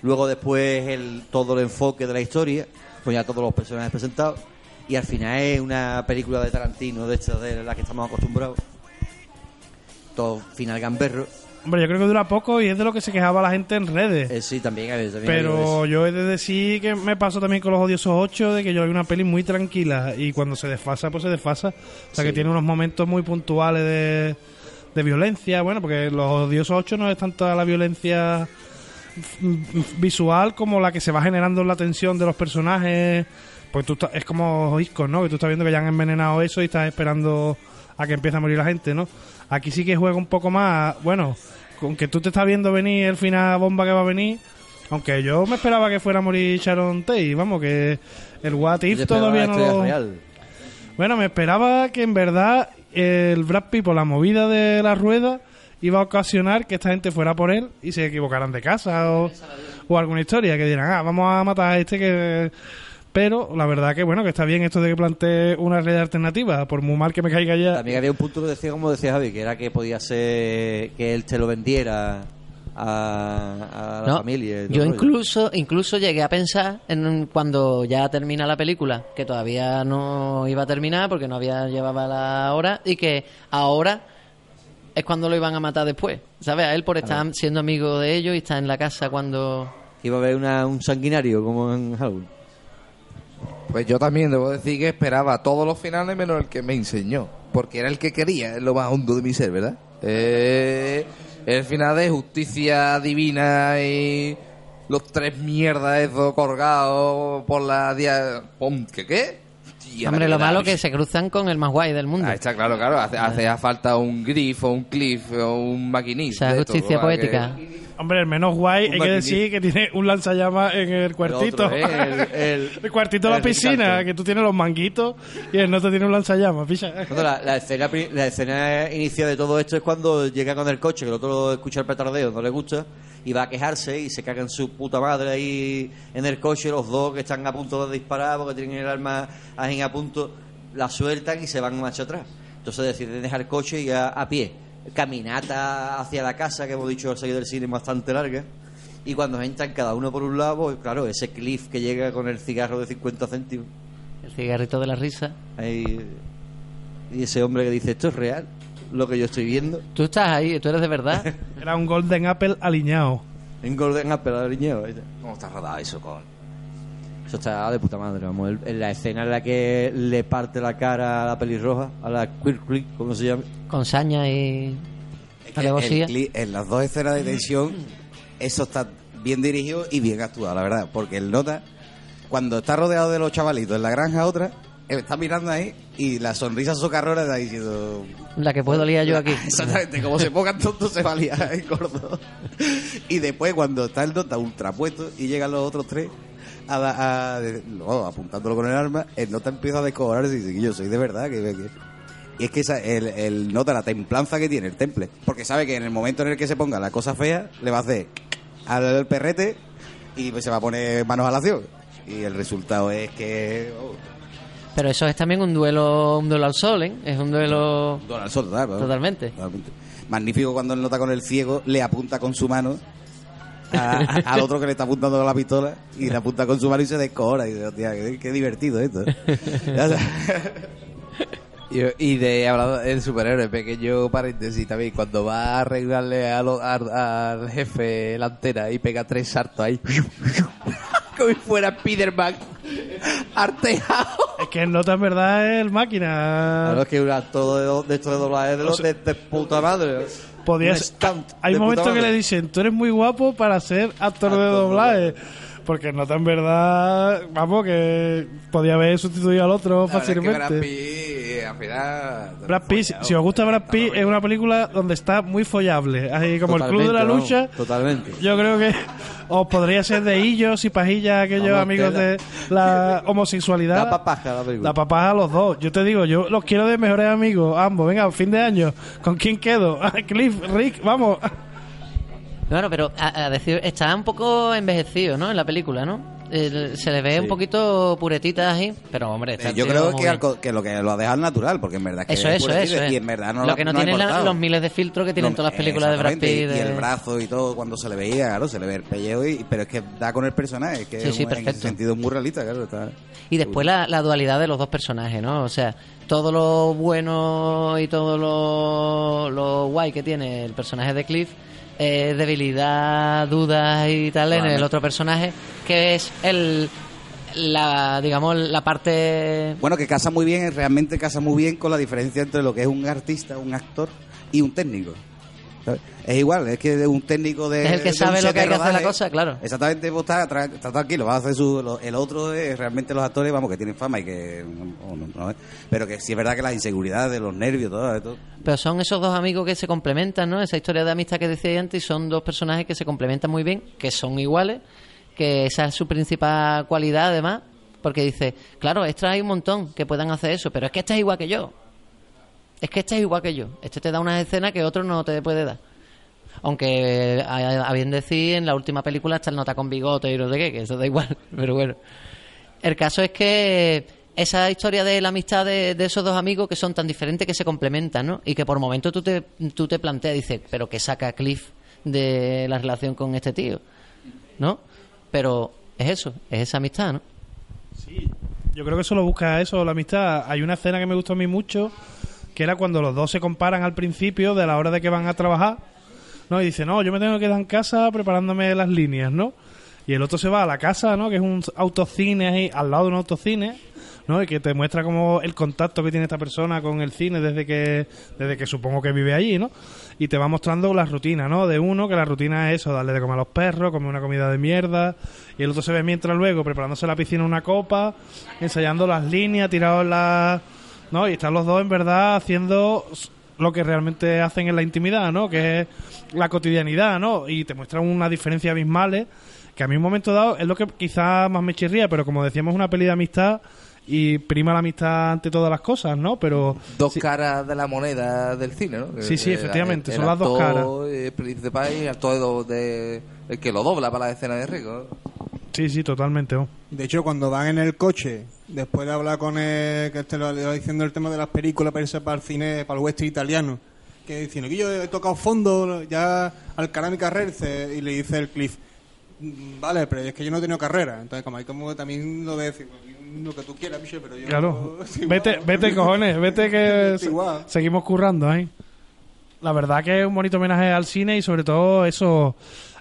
Luego después el, todo el enfoque de la historia, con ya todos los personajes presentados. Y al final es una película de Tarantino, de estas de la que estamos acostumbrados. Todo final gamberro. Hombre, yo creo que dura poco y es de lo que se quejaba la gente en redes. Eh, sí, también, hay- también Pero yo he de decir que me pasó también con los odiosos 8 de que yo hay una peli muy tranquila y cuando se desfasa, pues se desfasa. O sea, que tiene unos momentos muy puntuales de, de violencia. Bueno, porque los odiosos 8 no es tanto la violencia visual como la que se va generando en la tensión de los personajes. Pues tú estás- es como Iscos, ¿no? Que tú estás viendo que ya han envenenado eso y estás esperando a que empiece a morir la gente, ¿no? Aquí sí que juega un poco más, bueno, con que tú te estás viendo venir el final bomba que va a venir, aunque yo me esperaba que fuera a morir Sharon Tate, vamos, que el What If todavía no historia lo... real. Bueno, me esperaba que en verdad el Brad Pitt por la movida de la rueda iba a ocasionar que esta gente fuera por él y se equivocaran de casa o, o alguna historia que dirán, ah, vamos a matar a este que... Pero la verdad que bueno, que está bien esto de que plantee una realidad alternativa, por muy mal que me caiga ya. También había un punto que decía, como decía Javi, que era que podía ser que él te lo vendiera a, a la No, familia. yo incluso incluso llegué a pensar en cuando ya termina la película que todavía no iba a terminar porque no había llevaba la hora y que ahora es cuando lo iban a matar después, ¿sabes? A él por estar siendo amigo de ellos y estar en la casa cuando Iba a haber una- un sanguinario como en Halloween. Pues yo también debo decir que esperaba todos los finales menos el que me enseñó. Porque era el que quería, es lo más hondo de mi ser, ¿verdad? Eh, el final de justicia divina y los tres mierdas esos colgados por la dia... ¿Qué qué? Hombre lo malo verdad. que se cruzan con el más guay del mundo. Ah, está claro, claro. Hace, hace falta un grif o un cliff o un maquinista. De todo, justicia que- poética. Hombre, el menos guay Un hay que decir que tiene un lanzallamas en el cuartito. otro, ¿eh? El- el- El cuartito de la piscina, que tú tienes los manguitos y el otro tiene un lanzallamas, picha. La, la escena, la escena inicial de todo esto es cuando llega con el coche, que el otro escucha el petardeo, no le gusta, y va a quejarse y se caga en su puta madre ahí en el coche, los dos que están a punto de disparar porque tienen el arma ahí a punto, la sueltan y se van marcha atrás. Entonces deciden dejar el coche y a, a pie. Caminata hacia la casa, que hemos dicho al salir del cine, bastante larga. Y cuando entran cada uno por un lado, pues claro, ese cliff que llega con el cigarro de 50 céntimos. El cigarrito de la risa. Ahí, y ese hombre que dice, esto es real, lo que yo estoy viendo. Tú estás ahí, tú eres de verdad. Era un Golden Apple alineado. En Golden Apple, está. ¿Cómo está rodado eso, con? Eso está de puta madre, vamos. el- En la escena en la que le parte la cara a la pelirroja, a la Quirk como se llama. Con saña y Es que el en las dos escenas de tensión, eso está bien dirigido y bien actuado, la verdad. Porque el nota, cuando está rodeado de los chavalitos en la granja otra, está mirando ahí y la sonrisa socarrona está diciendo... La que puedo liar yo aquí. Exactamente, como se pongan tontos se va a liar el gordo. Y después cuando está el nota ultrapuesto y llegan los otros tres a, a- no, apuntándolo con el arma, el nota empieza a descobrarse y dice yo soy de verdad que... que- y es que esa- el, el nota la templanza que tiene el temple, porque sabe que en el momento en el que se ponga la cosa fea, le va a hacer al perrete y pues se va a poner manos a la acción. Y el resultado es que... oh, Pero eso es también un duelo, un duelo al sol, ¿eh? Es un duelo Donald Sol, total, totalmente. Totalmente. Magnífico cuando él nota con el ciego, le apunta con su mano a- a- al otro que le está apuntando con la pistola y le apunta con su mano y se descojona. Y dice, hostia, qué, qué divertido esto. Y, y de hablando del superhéroe, pequeño paréntesis también, cuando va a arreglarle a lo- al- al jefe la antena y pega tres saltos ahí, como si fuera Spiderman, artejado. Que el nota en verdad es el máquina. Claro, es que un actor de, de esto de doblaje de, los de, de puta madre. Podía Un ser- stunt Hay momentos que madre. le dicen, tú eres muy guapo para ser actor de Actor de doblaje. Porque el nota en verdad, vamos, que podía haber sustituido al otro La es que al final... Brad Pitt, si- si os gusta Brad Pitt, es una película donde está muy follable. Así como el Club de la Lucha. Totalmente. Yo creo que os podría ser de Illos y Pajillas, aquellos Vamos, amigos de la homosexualidad. Da papaja la película. La papaja a los dos. Yo te digo, yo los quiero de mejores amigos, ambos. Venga, fin de año. ¿Con quién quedo? Cliff, Rick, vamos. Bueno, pero a, a decir, está un poco envejecido, ¿no? En la película, ¿no? Se le ve un poquito puretita ahí, pero hombre, está Eh, yo creo que, al lo que lo ha dejado natural, porque en verdad que Eso, es eso, eso. y en verdad no lo que no, la- importado. los miles de filtros que tienen todas las películas de Brad Pitt. Y, el brazo y todo, cuando se le veía, claro, se le ve el pellejo, y, pero es que da con el personaje, que Sí, es sí, un- en ese sentido muy realista, claro. Está, Y después la, la dualidad de los dos personajes, ¿no? O sea, todo lo bueno y todo lo, lo guay que tiene el personaje de Cliff, eh, debilidad, dudas y tal en el otro personaje, que es el la digamos la parte Bueno, que casa muy bien, realmente casa muy bien con la diferencia entre lo que es un artista, un actor y un técnico. ¿Sabes? Es igual, es que un técnico de. Es el que sabe lo que hay que hacer la cosa, claro. Exactamente, vos está, tra- está tranquilo, va a hacer su. lo- el otro es realmente los actores, vamos, que tienen fama y que. no, no, no, ¿eh? pero que sí es verdad que las inseguridades, los nervios, todo. todo. Pero son esos dos amigos que se complementan, ¿no? Esa historia de amistad que decía antes, y son dos personajes que se complementan muy bien, que son iguales, que esa es su principal cualidad, además, porque dice, claro, extra hay un montón que puedan hacer eso, pero es que este es igual que yo. Es que este es igual que yo. Este te da unas escenas que otro no te puede dar. Aunque, a, a bien decir, en la última película está el nota con bigote y no sé qué, que eso da igual, pero bueno. El caso es que esa historia de la amistad de, esos dos amigos que son tan diferentes que se complementan, ¿no? Y que por momentos tú te, tú te planteas, dices, pero ¿qué saca Cliff de la relación con este tío? ¿No? Pero es eso, es esa amistad, ¿no? Yo creo que solo busca eso, la amistad. Hay una escena que me gustó a mí mucho, que era cuando los dos se comparan al principio de la hora de que van a trabajar, ¿no? Y dice, no, yo me tengo que quedar en casa preparándome las líneas, ¿no? Y el otro se va a la casa, ¿no? Que es un autocine ahí, al lado de un autocine, ¿no? Y que te muestra como el contacto que tiene esta persona con el cine desde que, desde que supongo que vive allí, ¿no? Y te va mostrando la rutina, ¿no? De uno, que la rutina es eso, darle de comer a los perros, comer una comida de mierda. Y el otro se ve mientras luego preparándose la piscina una copa, ensayando las líneas, tirados en la... ¿No? Y están los dos en verdad haciendo lo que realmente hacen en la intimidad, ¿no? Que es la cotidianidad, ¿no? Y te muestran una diferencia abismales que a mí un momento dado es lo que quizás más me chirría, pero como decíamos, una peli de amistad y prima la amistad ante todas las cosas, ¿no? Pero Dos sí, caras de la moneda del cine, ¿no? Sí, sí, El- efectivamente, el son las dos eh, principal y el actor de, el que lo dobla para la escena de Rico. Sí, sí, totalmente. ¿no? De hecho, cuando van en el coche, después de hablar con el que este lo diciendo el tema de las películas para irse para el cine, para el western italiano, que diciendo que yo he tocado fondo ya al cara mi carrera, dice- y le dice el Cliff, "Mm, vale, pero es que yo no he tenido carrera. Entonces, como hay como también lo de decir, "Pues, lo que tú quieras, pero yo... Claro. sí, Vete, igual". vete, cojones, vete que se- seguimos currando ahí. La verdad que es un bonito homenaje al cine y sobre todo eso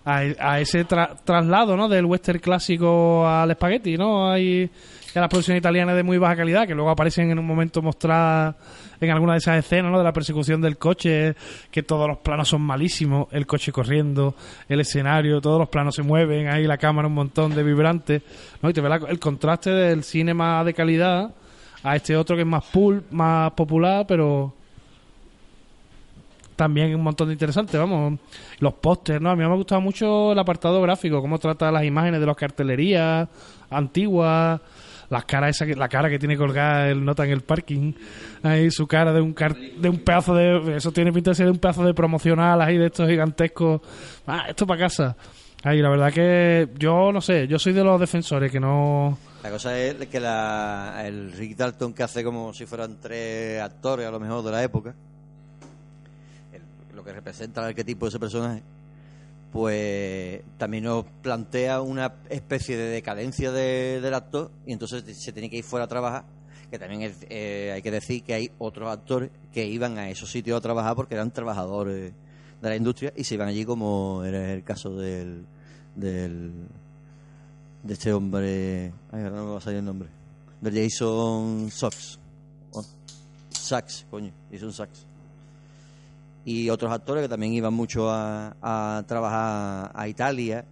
a, ese tra- traslado, ¿no? Del western clásico al espagueti, ¿no? Hay a las producciones italianas de muy baja calidad que luego aparecen en un momento mostradas en alguna de esas escenas, ¿no? De la persecución del coche, que todos los planos son malísimos, el coche corriendo, el escenario, todos los planos se mueven, ahí la cámara un montón de vibrantes, ¿no? Y te ve la- el contraste del cine más de calidad a este otro que es más pool, más popular, pero también un montón de interesante, vamos. Los pósters, ¿no? A mí me ha gustado mucho el apartado gráfico, cómo trata las imágenes de las cartelerías antiguas, las caras esa la cara que tiene colgada el nota en el parking, ahí su cara de un car- de un pedazo de eso tiene pinta de ser un pedazo de promocional ahí de estos gigantescos. Ah, esto para casa. Ahí la verdad que yo no sé, yo soy de los defensores que no La cosa es que la, el Rick Dalton que hace como si fueran tres actores a lo mejor de la época, que representa el arquetipo de ese personaje, pues también nos plantea una especie de decadencia de- del actor y entonces se tiene que ir fuera a trabajar. Que también es- eh, hay que decir que hay otros actores que iban a esos sitios a trabajar porque eran trabajadores de la industria y se iban allí como era el caso del, del de este hombre. Ay, ahora no me va a salir el nombre. De Jason Sox. Oh, Sachs, coño. Jason Sachs. Y otros actores que también iban mucho a, a trabajar a Italia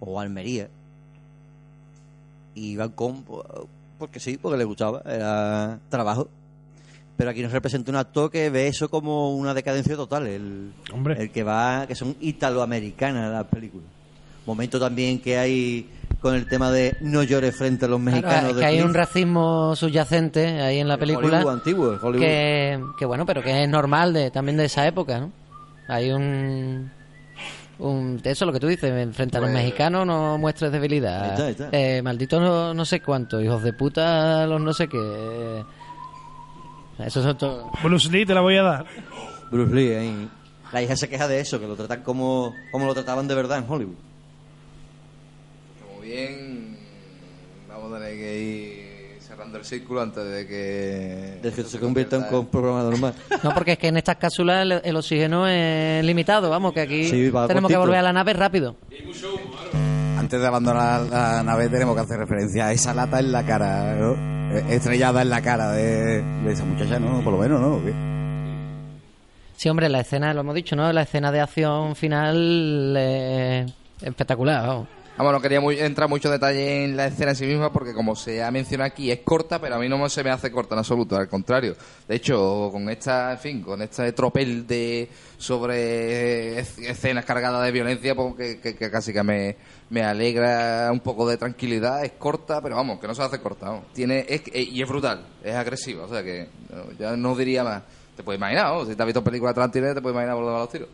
o a Almería. Y iban con. Porque sí, porque les gustaba. Era trabajo. Pero aquí nos representa un actor que ve eso como una decadencia total. El, Hombre. el que va. que son italoamericanas las películas. Momento también que hay con el tema de no llores frente a los mexicanos. Claro, de que hay un racismo subyacente ahí en la El película. Hollywood antiguo, el Hollywood. que, que bueno, pero que es normal de, también de esa época, ¿no? Hay un, un eso lo que tú dices, frente a los Pues- mexicanos no muestres debilidad. Ahí está, ahí está. Eh, maldito no, no sé cuánto, hijos de puta, los no sé qué. Esos son todos. Bruce Lee te la voy a dar. Bruce Lee ahí. La hija se queja de eso, que lo tratan como, como lo trataban de verdad en Hollywood. Como bien, vamos a tener que ir cerrando el círculo antes de que... De que se convierta en un programa normal. No, porque es que en estas cápsulas el, el oxígeno es limitado, vamos, que aquí Sí, va tenemos que volver a la nave rápido. Antes de abandonar la nave tenemos que hacer referencia a esa lata en la cara, ¿no? Eh, Estrellada en la cara de, de esa muchacha, ¿no? Por lo menos, ¿no? Sí, hombre, la escena, lo hemos dicho, ¿no? La escena de acción final eh, espectacular, vamos. Vamos, no quería muy- entrar mucho detalle en la escena en sí misma porque como se ha mencionado aquí es corta, pero a mí no se me hace corta en absoluto, al contrario. De hecho, con esta, en fin, con este tropel de sobre es- escenas cargadas de violencia, pues que, que- casi que me, me alegra un poco de tranquilidad, es corta, pero vamos, que no se hace corta. Tiene, es, eh, y es brutal, es agresiva, o sea que ya no diría más. Te puedes imaginar, ¿no? si te has visto películas de Tarantino, te puedes imaginar por dónde van los tiros.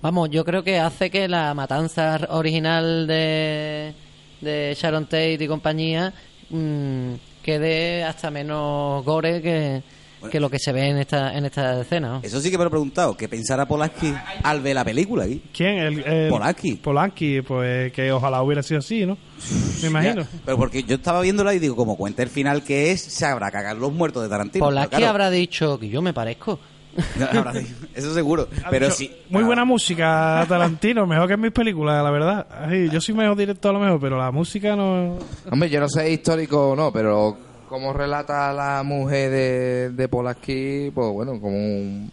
Vamos, yo creo que hace que la matanza original de, de Sharon Tate y compañía mm, quede hasta menos gore que, que lo que se ve en esta, en esta escena. ¿no? Eso sí que me lo he preguntado. ¿Qué pensará Polanski al ver la película aquí? ¿Quién? El, el- Polanski. Polanski, pues que ojalá hubiera sido así, ¿no? Me imagino. Ya, pero porque yo estaba viéndola y digo, como cuenta el final que es, se habrá cagado los muertos de Tarantino. Polanski claro, habrá dicho que yo me parezco. Eso seguro. Pero dicho, sí. Muy buena música, Tarantino, mejor que en mis películas, la verdad. Ay, yo soy mejor director a lo mejor, pero la música no... Hombre, yo no sé histórico o no, pero como relata la mujer de, de Polaski, pues bueno, como un...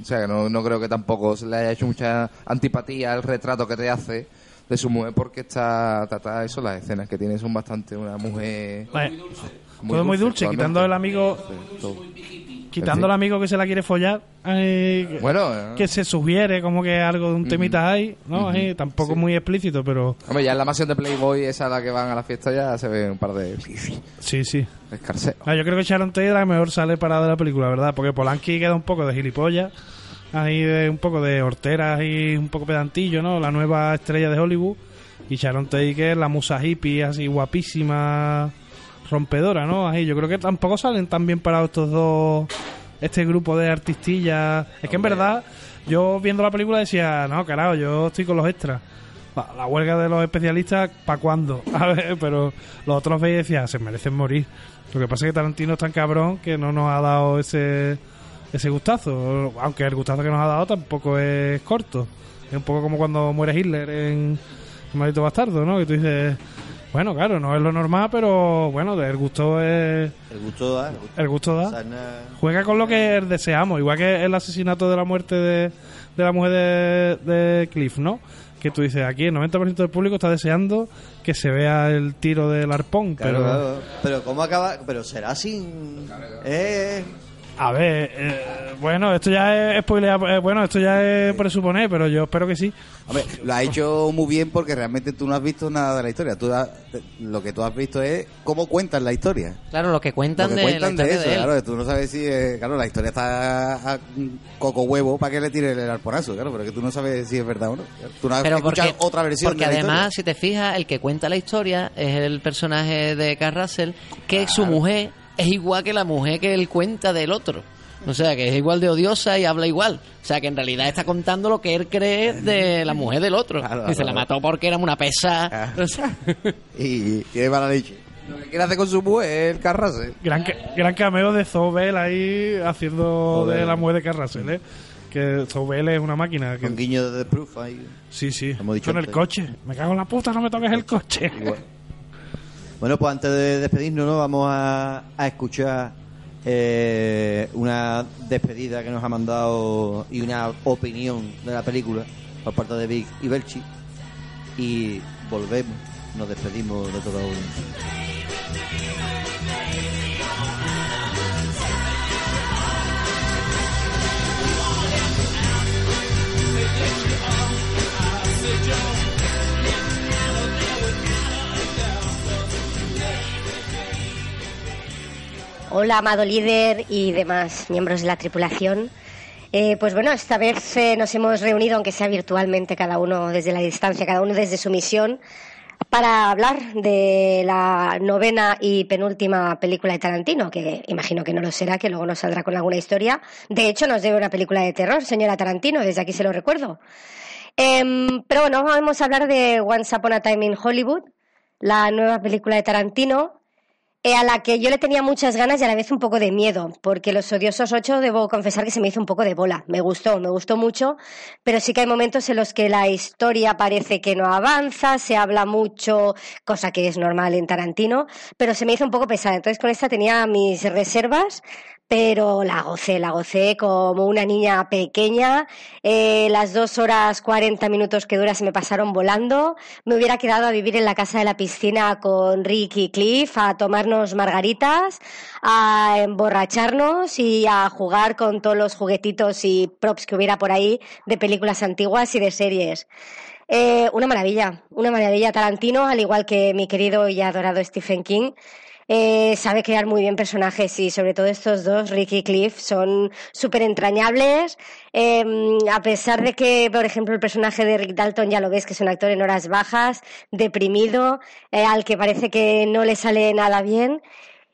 O sea, que no, no creo que tampoco se le haya hecho mucha antipatía al retrato que te hace de su mujer, porque está, trata eso, las escenas que tiene son bastante una mujer... La- todo muy dulce, quitando el amigo... Sí, todo. Quitando al amigo que se la quiere follar, que- Bueno, eh. que se sugiere como que algo de un temita ahí, ¿no? Ahí, tampoco muy explícito, pero Hombre, ya en la mansión de Playboy, esa a la que van a la fiesta, ya se ve un par de sí, sí. escarceos. Ah, yo creo que Sharon Tate es la mejor sale parada de la película, ¿verdad? Porque Polanski queda un poco de gilipollas, ahí de un poco de horteras y un poco pedantillo, ¿no? La nueva estrella de Hollywood. Y Sharon Tate que es la musa hippie, así guapísima, rompedora, ¿no? Ahí yo creo que tampoco salen tan bien parados estos dos, este grupo de artistillas. Es que en verdad, yo viendo la película decía, no, carajo, yo estoy con los extras. La, la huelga de los especialistas, ¿para cuándo? A ver, pero los otros veis decía, se merecen morir. Lo que pasa es que Tarantino es tan cabrón que no nos ha dado ese, ese gustazo. Aunque el gustazo que nos ha dado tampoco es corto. Es un poco como cuando muere Hitler en El Maldito Bastardo, ¿no? Que tú dices, bueno, claro, no es lo normal, pero bueno, el gusto es... El gusto da. El gusto, El gusto da. sana- Juega con lo que deseamos, igual que el asesinato de la muerte de, de la mujer de, de Cliff, ¿no? Que que tú dices, aquí el 90% del público está deseando que se vea el tiro del arpón, Claro, pero... claro. Pero ¿cómo acaba? Pero será sin... Eh, A ver, eh, bueno, esto ya es spoiler, eh, bueno, esto ya es presuponer, pero yo espero que sí. Lo ha hecho muy bien porque realmente tú no has visto nada de la historia. Tú has- lo que tú has visto es cómo cuentan la historia. Claro, lo que cuentan, lo que de cuentan la de historia eso, de él. claro. Tú no sabes si, eh, claro, la historia está a coco huevo para que le tire el arponazo, claro, pero que tú no sabes si es verdad o no. Tú no has Pero escuchado porque, otra versión porque de la además, si te fijas, el que cuenta la historia es el personaje de Carl Russell, que su mujer es igual que la mujer que él cuenta del otro. O sea, que es igual de odiosa y habla igual. O sea, que en realidad está contando lo que él cree de la mujer del otro. Claro, y se la mató porque era una pesa. O sea, Y tiene mala leche. Lo que quiere hacer con su mujer es el carrase. Gran, gran cameo de Zobel ahí haciendo Joder. de la mujer de Carrasel, ¿eh? Que Zobel es una máquina. Que, con guiño de The Proof ahí. sí, sí. Hemos dicho Con el antes. coche. Me cago en la puta, no me toques el coche. Igual. Bueno, pues antes de despedirnos, ¿no? vamos a, a escuchar eh, una despedida que nos ha mandado y una opinión de la película por parte de Vic y Belchi. Y volvemos, nos despedimos de toda una. Hola, amado líder y demás miembros de la tripulación. Eh, pues bueno, esta vez eh, nos hemos reunido, aunque sea virtualmente, cada uno desde la distancia, cada uno desde su misión, para hablar de la novena y penúltima película de Tarantino, que imagino que no lo será, que luego nos saldrá con alguna historia. De hecho, nos debe una película de terror, señora Tarantino, desde aquí se lo recuerdo. Em, pero bueno, vamos a hablar de Once Upon a Time in Hollywood, la nueva película de Tarantino, eh, a la que yo le tenía muchas ganas y a la vez un poco de miedo, porque Los Odiosos 8 debo confesar que se me hizo un poco de bola. Me gustó, me gustó mucho, pero sí que hay momentos en los que la historia parece que no avanza, se habla mucho, cosa que es normal en Tarantino, pero se me hizo un poco pesada. Entonces con esta tenía mis reservas, pero la gocé, la gocé como una niña pequeña. Eh, las dos horas cuarenta minutos que dura se me pasaron volando. Me hubiera quedado a vivir en la casa de la piscina con Rick y Cliff, a tomarnos margaritas, a emborracharnos y a jugar con todos los juguetitos y props que hubiera por ahí de películas antiguas y de series. Eh, una maravilla, una maravilla. Tarantino, al igual que mi querido y adorado Stephen King, eh, sabe crear muy bien personajes y sobre todo estos dos, Ricky y Cliff, son súper entrañables. Eh, a pesar de que, por ejemplo, el personaje de Rick Dalton ya lo ves que es un actor en horas bajas, deprimido, eh, al que parece que no le sale nada bien.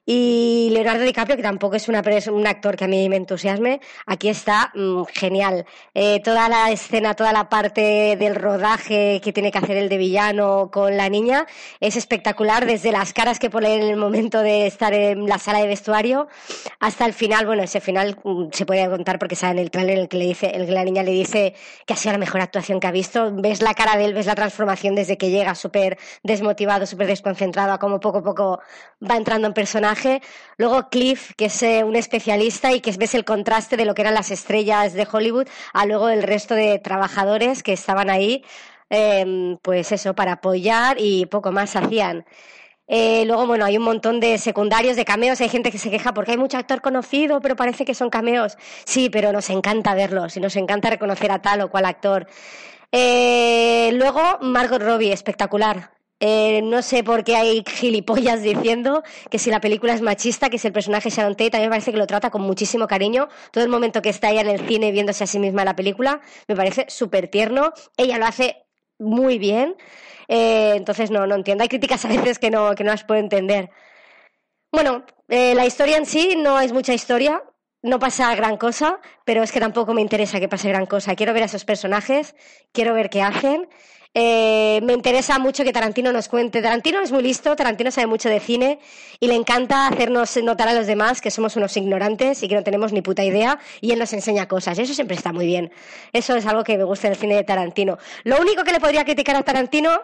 Y Leonardo DiCaprio, que tampoco es una un actor que a mí me entusiasme, aquí está mm, genial. Eh, toda la escena, toda la parte del rodaje que tiene que hacer el de villano con la niña es espectacular, desde las caras que pone en el momento de estar en la sala de vestuario hasta el final. Bueno, ese final mm, se puede contar porque sale en el trailer en el que le dice, el que la niña le dice que ha sido la mejor actuación que ha visto. Ves la cara de él, ves la transformación desde que llega súper desmotivado, súper desconcentrado, a cómo poco a poco va entrando en personaje. Luego Cliff, que es eh, un especialista y que ves el contraste de lo que eran las estrellas de Hollywood a luego el resto de trabajadores que estaban ahí, eh, pues eso, para apoyar y poco más hacían. Eh, luego, bueno, hay un montón de secundarios, de cameos. Hay gente que se queja porque hay mucho actor conocido, pero parece que son cameos. Sí, pero nos encanta verlos y nos encanta reconocer a tal o cual actor. Eh, luego, Margot Robbie, espectacular. Eh, no sé por qué hay gilipollas diciendo que si la película es machista, que si el personaje es Sharon Tate, mí me parece que lo trata con muchísimo cariño. Todo el momento que está ella en el cine viéndose a sí misma la película, me parece súper tierno. Ella lo hace muy bien. Eh, entonces, no, no entiendo. Hay críticas a veces que no, que no las puedo entender. Bueno, eh, la historia en sí no es mucha historia, no pasa gran cosa, pero es que tampoco me interesa que pase gran cosa. Quiero ver a esos personajes, quiero ver qué hacen. Eh, me interesa mucho que Tarantino nos cuente. Tarantino es muy listo, Tarantino sabe mucho de cine y le encanta hacernos notar a los demás que somos unos ignorantes y que no tenemos ni puta idea y él nos enseña cosas. Eso siempre está muy bien. Eso es algo que me gusta del cine de Tarantino. Lo único que le podría criticar a Tarantino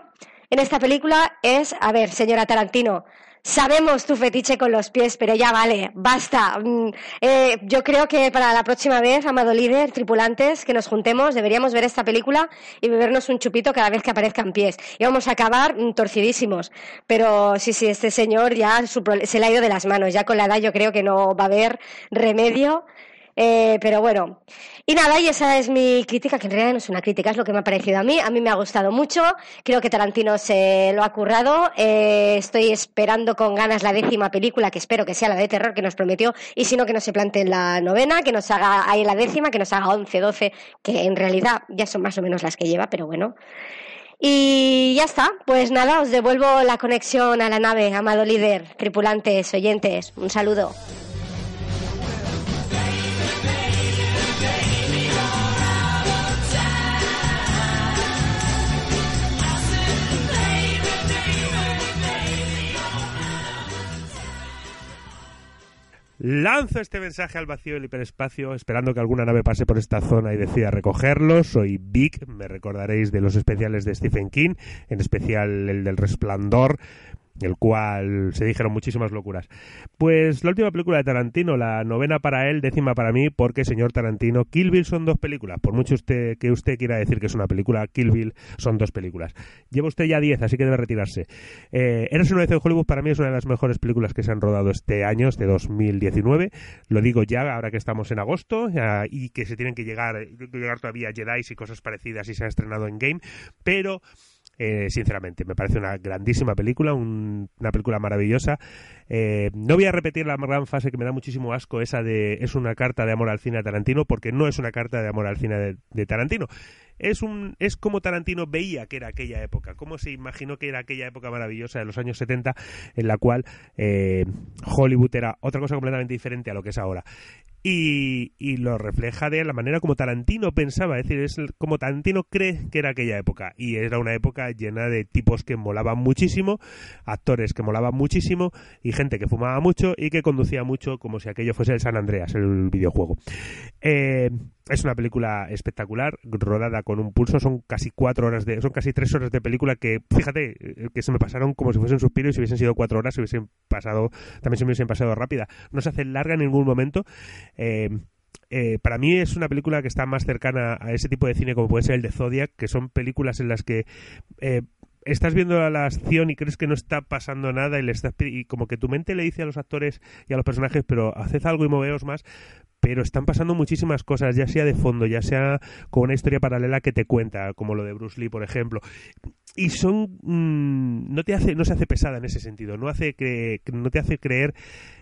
en esta película es, a ver, señora Tarantino, Sabemos tu fetiche con los pies, pero ya vale, basta. Mm, eh, yo creo que para la próxima vez, amado líder, tripulantes, que nos juntemos, deberíamos ver esta película y bebernos un chupito cada vez que aparezcan pies. Y vamos a acabar mm, torcidísimos. Pero sí, sí, este señor ya se le ha ido de las manos. Ya con la edad yo creo que no va a haber remedio. Eh, pero bueno, y nada, y esa es mi crítica, que en realidad no es una crítica, es lo que me ha parecido a mí. A mí me ha gustado mucho, creo que Tarantino se lo ha currado. Eh, estoy esperando con ganas la décima película, que espero que sea la de terror que nos prometió, y si no, que no se plantee la novena, que nos haga ahí la décima, que nos haga 11, 12, que en realidad ya son más o menos las que lleva, pero bueno. Y ya está, pues nada, os devuelvo la conexión a la nave, amado líder, tripulantes, oyentes, un saludo. Lanzo este mensaje al vacío del hiperespacio, esperando que alguna nave pase por esta zona y decida recogerlo. Soy Vic, me recordaréis de los especiales de Stephen King, en especial el del Resplandor, el cual se dijeron muchísimas locuras. Pues la última película de Tarantino, la novena para él, décima para mí, porque señor Tarantino, Kill Bill son dos películas. Por mucho usted que usted quiera decir que es una película, Kill Bill son dos películas. Lleva usted ya diez, así que debe retirarse. Eh, Eres una vez en Hollywood para mí es una de las mejores películas que se han rodado este año, este 2019. Lo digo ya, ahora que estamos en agosto y que se tienen que llegar, llegar todavía Jedi y cosas parecidas y se ha estrenado en Game, pero eh, sinceramente, me parece una grandísima película, un- una película maravillosa. Eh, no voy a repetir la gran fase que me da muchísimo asco, esa de es una carta de amor al cine de Tarantino, porque no es una carta de amor al cine de, Tarantino. Es, un, es como Tarantino veía que era aquella época, cómo se imaginó que era aquella época maravillosa de los años 70, en la cual eh, Hollywood era otra cosa completamente diferente a lo que es ahora y, lo refleja de la manera como Tarantino pensaba, es decir, es como Tarantino cree que era aquella época y era una época llena de tipos que molaban muchísimo, actores que molaban muchísimo y gente que fumaba mucho y que conducía mucho como si aquello fuese el San Andreas, el videojuego. Eh, es una película espectacular, rodada con un pulso, son casi cuatro horas de, son casi tres horas de película que, fíjate, eh, que se me pasaron como si fuesen suspiros y si hubiesen sido cuatro horas, se hubiesen pasado, también se me hubiesen pasado rápida. No se hace larga en ningún momento. Eh, eh, para mí es una película que está más cercana a ese tipo de cine como puede ser el de Zodiac, que son películas en las que estás viendo la acción y crees que no está pasando nada y, le estás, y como que tu mente le dice a los actores y a los personajes, pero haced algo y moveos más, pero están pasando muchísimas cosas, ya sea de fondo, ya sea con una historia paralela que te cuenta, como lo de Bruce Lee, por ejemplo. Y son mm, no te hace no se hace pesada en ese sentido, no hace que no te hace creer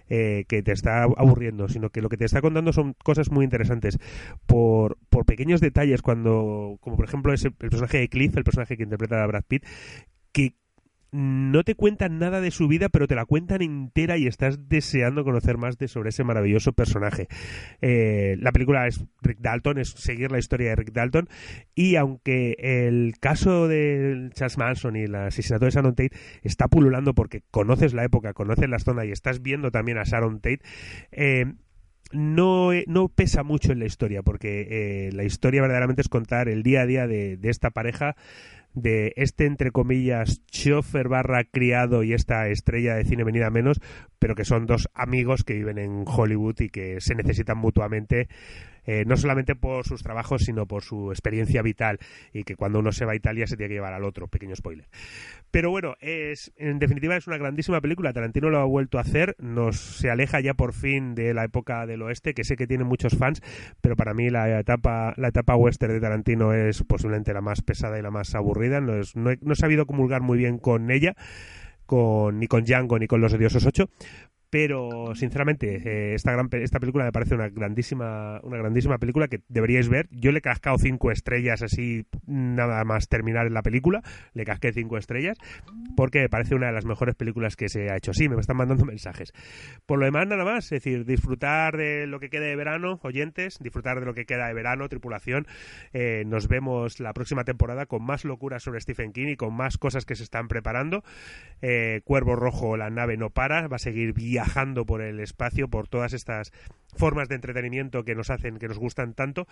eh, que te está aburriendo, sino que lo que te está contando son cosas muy interesantes por, por pequeños detalles cuando como por ejemplo ese, el personaje de Cliff, el personaje que interpreta a Brad Pitt, que no te cuentan nada de su vida, pero te la cuentan entera y estás deseando conocer más de sobre ese maravilloso personaje. Eh, la película es Rick Dalton, es seguir la historia de Rick Dalton, y aunque el caso de Charles Manson y el asesinato de Sharon Tate está pululando porque conoces la época, conoces la zona y estás viendo también a Sharon Tate, eh, no, eh, pesa mucho en la historia, porque eh, la historia verdaderamente es contar el día a día de esta pareja, de este, entre comillas, chofer barra criado y esta estrella de cine venida menos, pero que son dos amigos que viven en Hollywood y que se necesitan mutuamente, eh, no solamente por sus trabajos, sino por su experiencia vital, y que cuando uno se va a Italia se tiene que llevar al otro, pequeño spoiler. Pero bueno, es en definitiva es una grandísima película. Tarantino lo ha vuelto a hacer. Nos se aleja ya por fin de la época del oeste, que sé que tiene muchos fans, pero para mí la etapa la etapa western de Tarantino es posiblemente la más pesada y la más aburrida. No, es- no he, no he sabido comulgar muy bien con ella, con ni con Django ni con Los Odiosos 8. Pero sinceramente eh, esta gran esta película me parece una grandísima una grandísima película que deberíais ver. Yo le he cascado cinco estrellas así nada más terminar la película, le casqué cinco estrellas porque me parece una de las mejores películas que se ha hecho. Sí, me están mandando mensajes. Por lo demás, nada más. Es decir, disfrutar de lo que quede de verano, oyentes, disfrutar de lo que queda de verano, tripulación. Eh, nos vemos la próxima temporada con más locuras sobre Stephen King y con más cosas que se están preparando. Eh, Cuervo Rojo, la nave no para, va a seguir viajando viajando por el espacio, por todas estas formas de entretenimiento que nos hacen, que nos gustan tanto.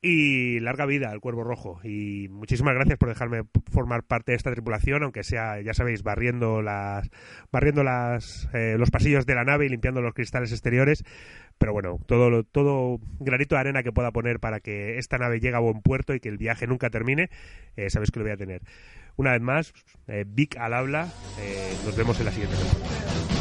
Y larga vida al Cuervo Rojo. Y muchísimas gracias por dejarme formar parte de esta tripulación, aunque sea, ya sabéis, barriendo las, barriendo las, eh, los pasillos de la nave y limpiando los cristales exteriores. Pero bueno, todo, todo granito de arena que pueda poner para que esta nave llegue a buen puerto y que el viaje nunca termine, eh, sabéis que lo voy a tener. Una vez más, eh, Vic al habla. Eh, nos vemos en la siguiente temporada.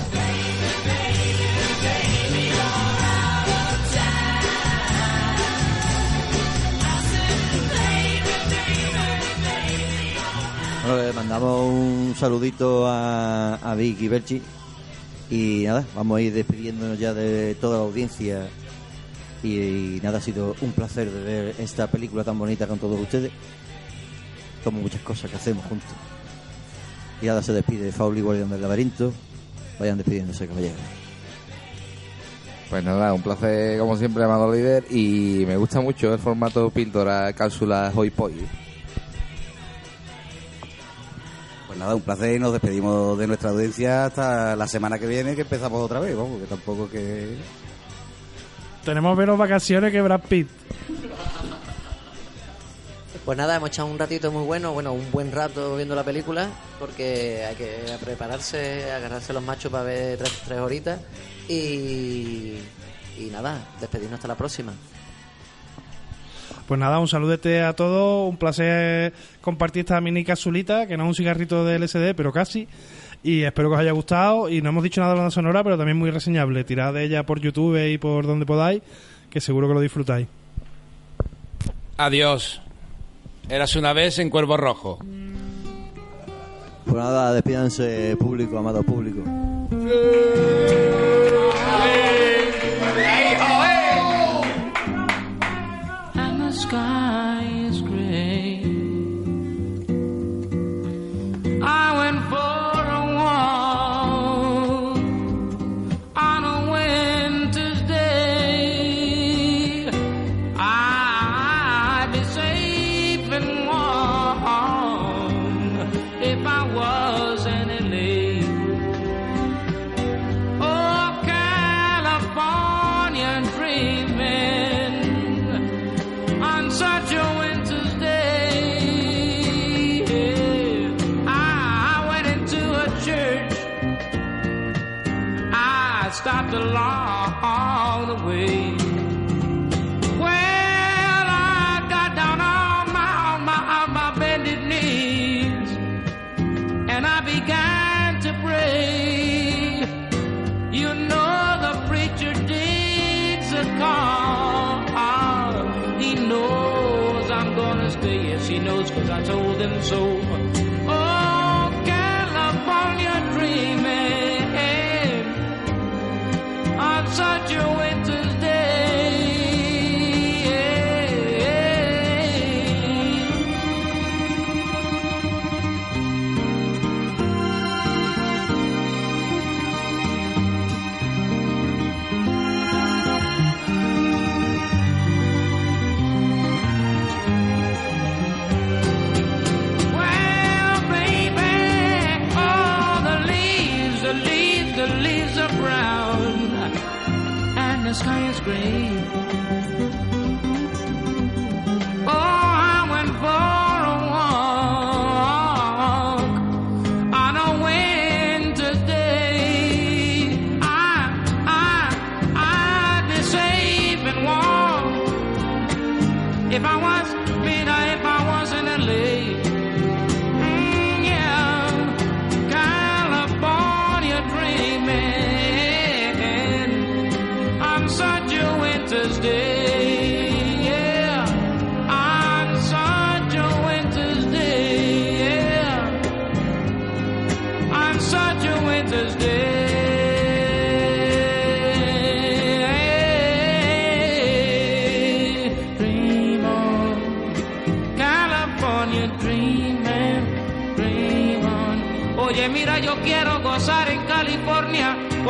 Le mandamos un saludito a, a Vic y Berchi. Y nada, vamos a ir despidiéndonos ya de toda la audiencia. Y, y nada, ha sido un placer de ver esta película tan bonita con todos ustedes. Como muchas cosas que hacemos juntos. Y nada, se despide Fauli, Guardián del Laberinto. Vayan despidiéndose, caballeros. Pues nada, un placer como siempre, amado líder. Y me gusta mucho el formato píldora, cápsula, hoy poi. Nada, un placer y nos despedimos de nuestra audiencia hasta la semana que viene que empezamos otra vez, vamos, que tampoco que... Tenemos menos vacaciones que Brad Pitt. Pues nada, hemos echado un ratito muy bueno, bueno, un buen rato viendo la película, porque hay que prepararse, agarrarse los machos para ver tres, tres horitas. Y, y nada, despedirnos hasta la próxima. Pues nada, un saludete a todos, un placer compartir esta mini capsulita, que no es un cigarrito de LSD, pero casi. Y espero que os haya gustado. Y no hemos dicho nada de la sonora, pero también muy reseñable. Tirad de ella por YouTube y por donde podáis, que seguro que lo disfrutáis. Adiós. Eras una vez en Cuervo Rojo. Pues nada, despídanse, público, amado público.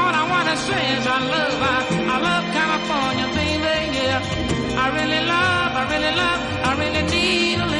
All I wanna say is I love, I, I love California, baby, yeah. I really love, I really love, I really need a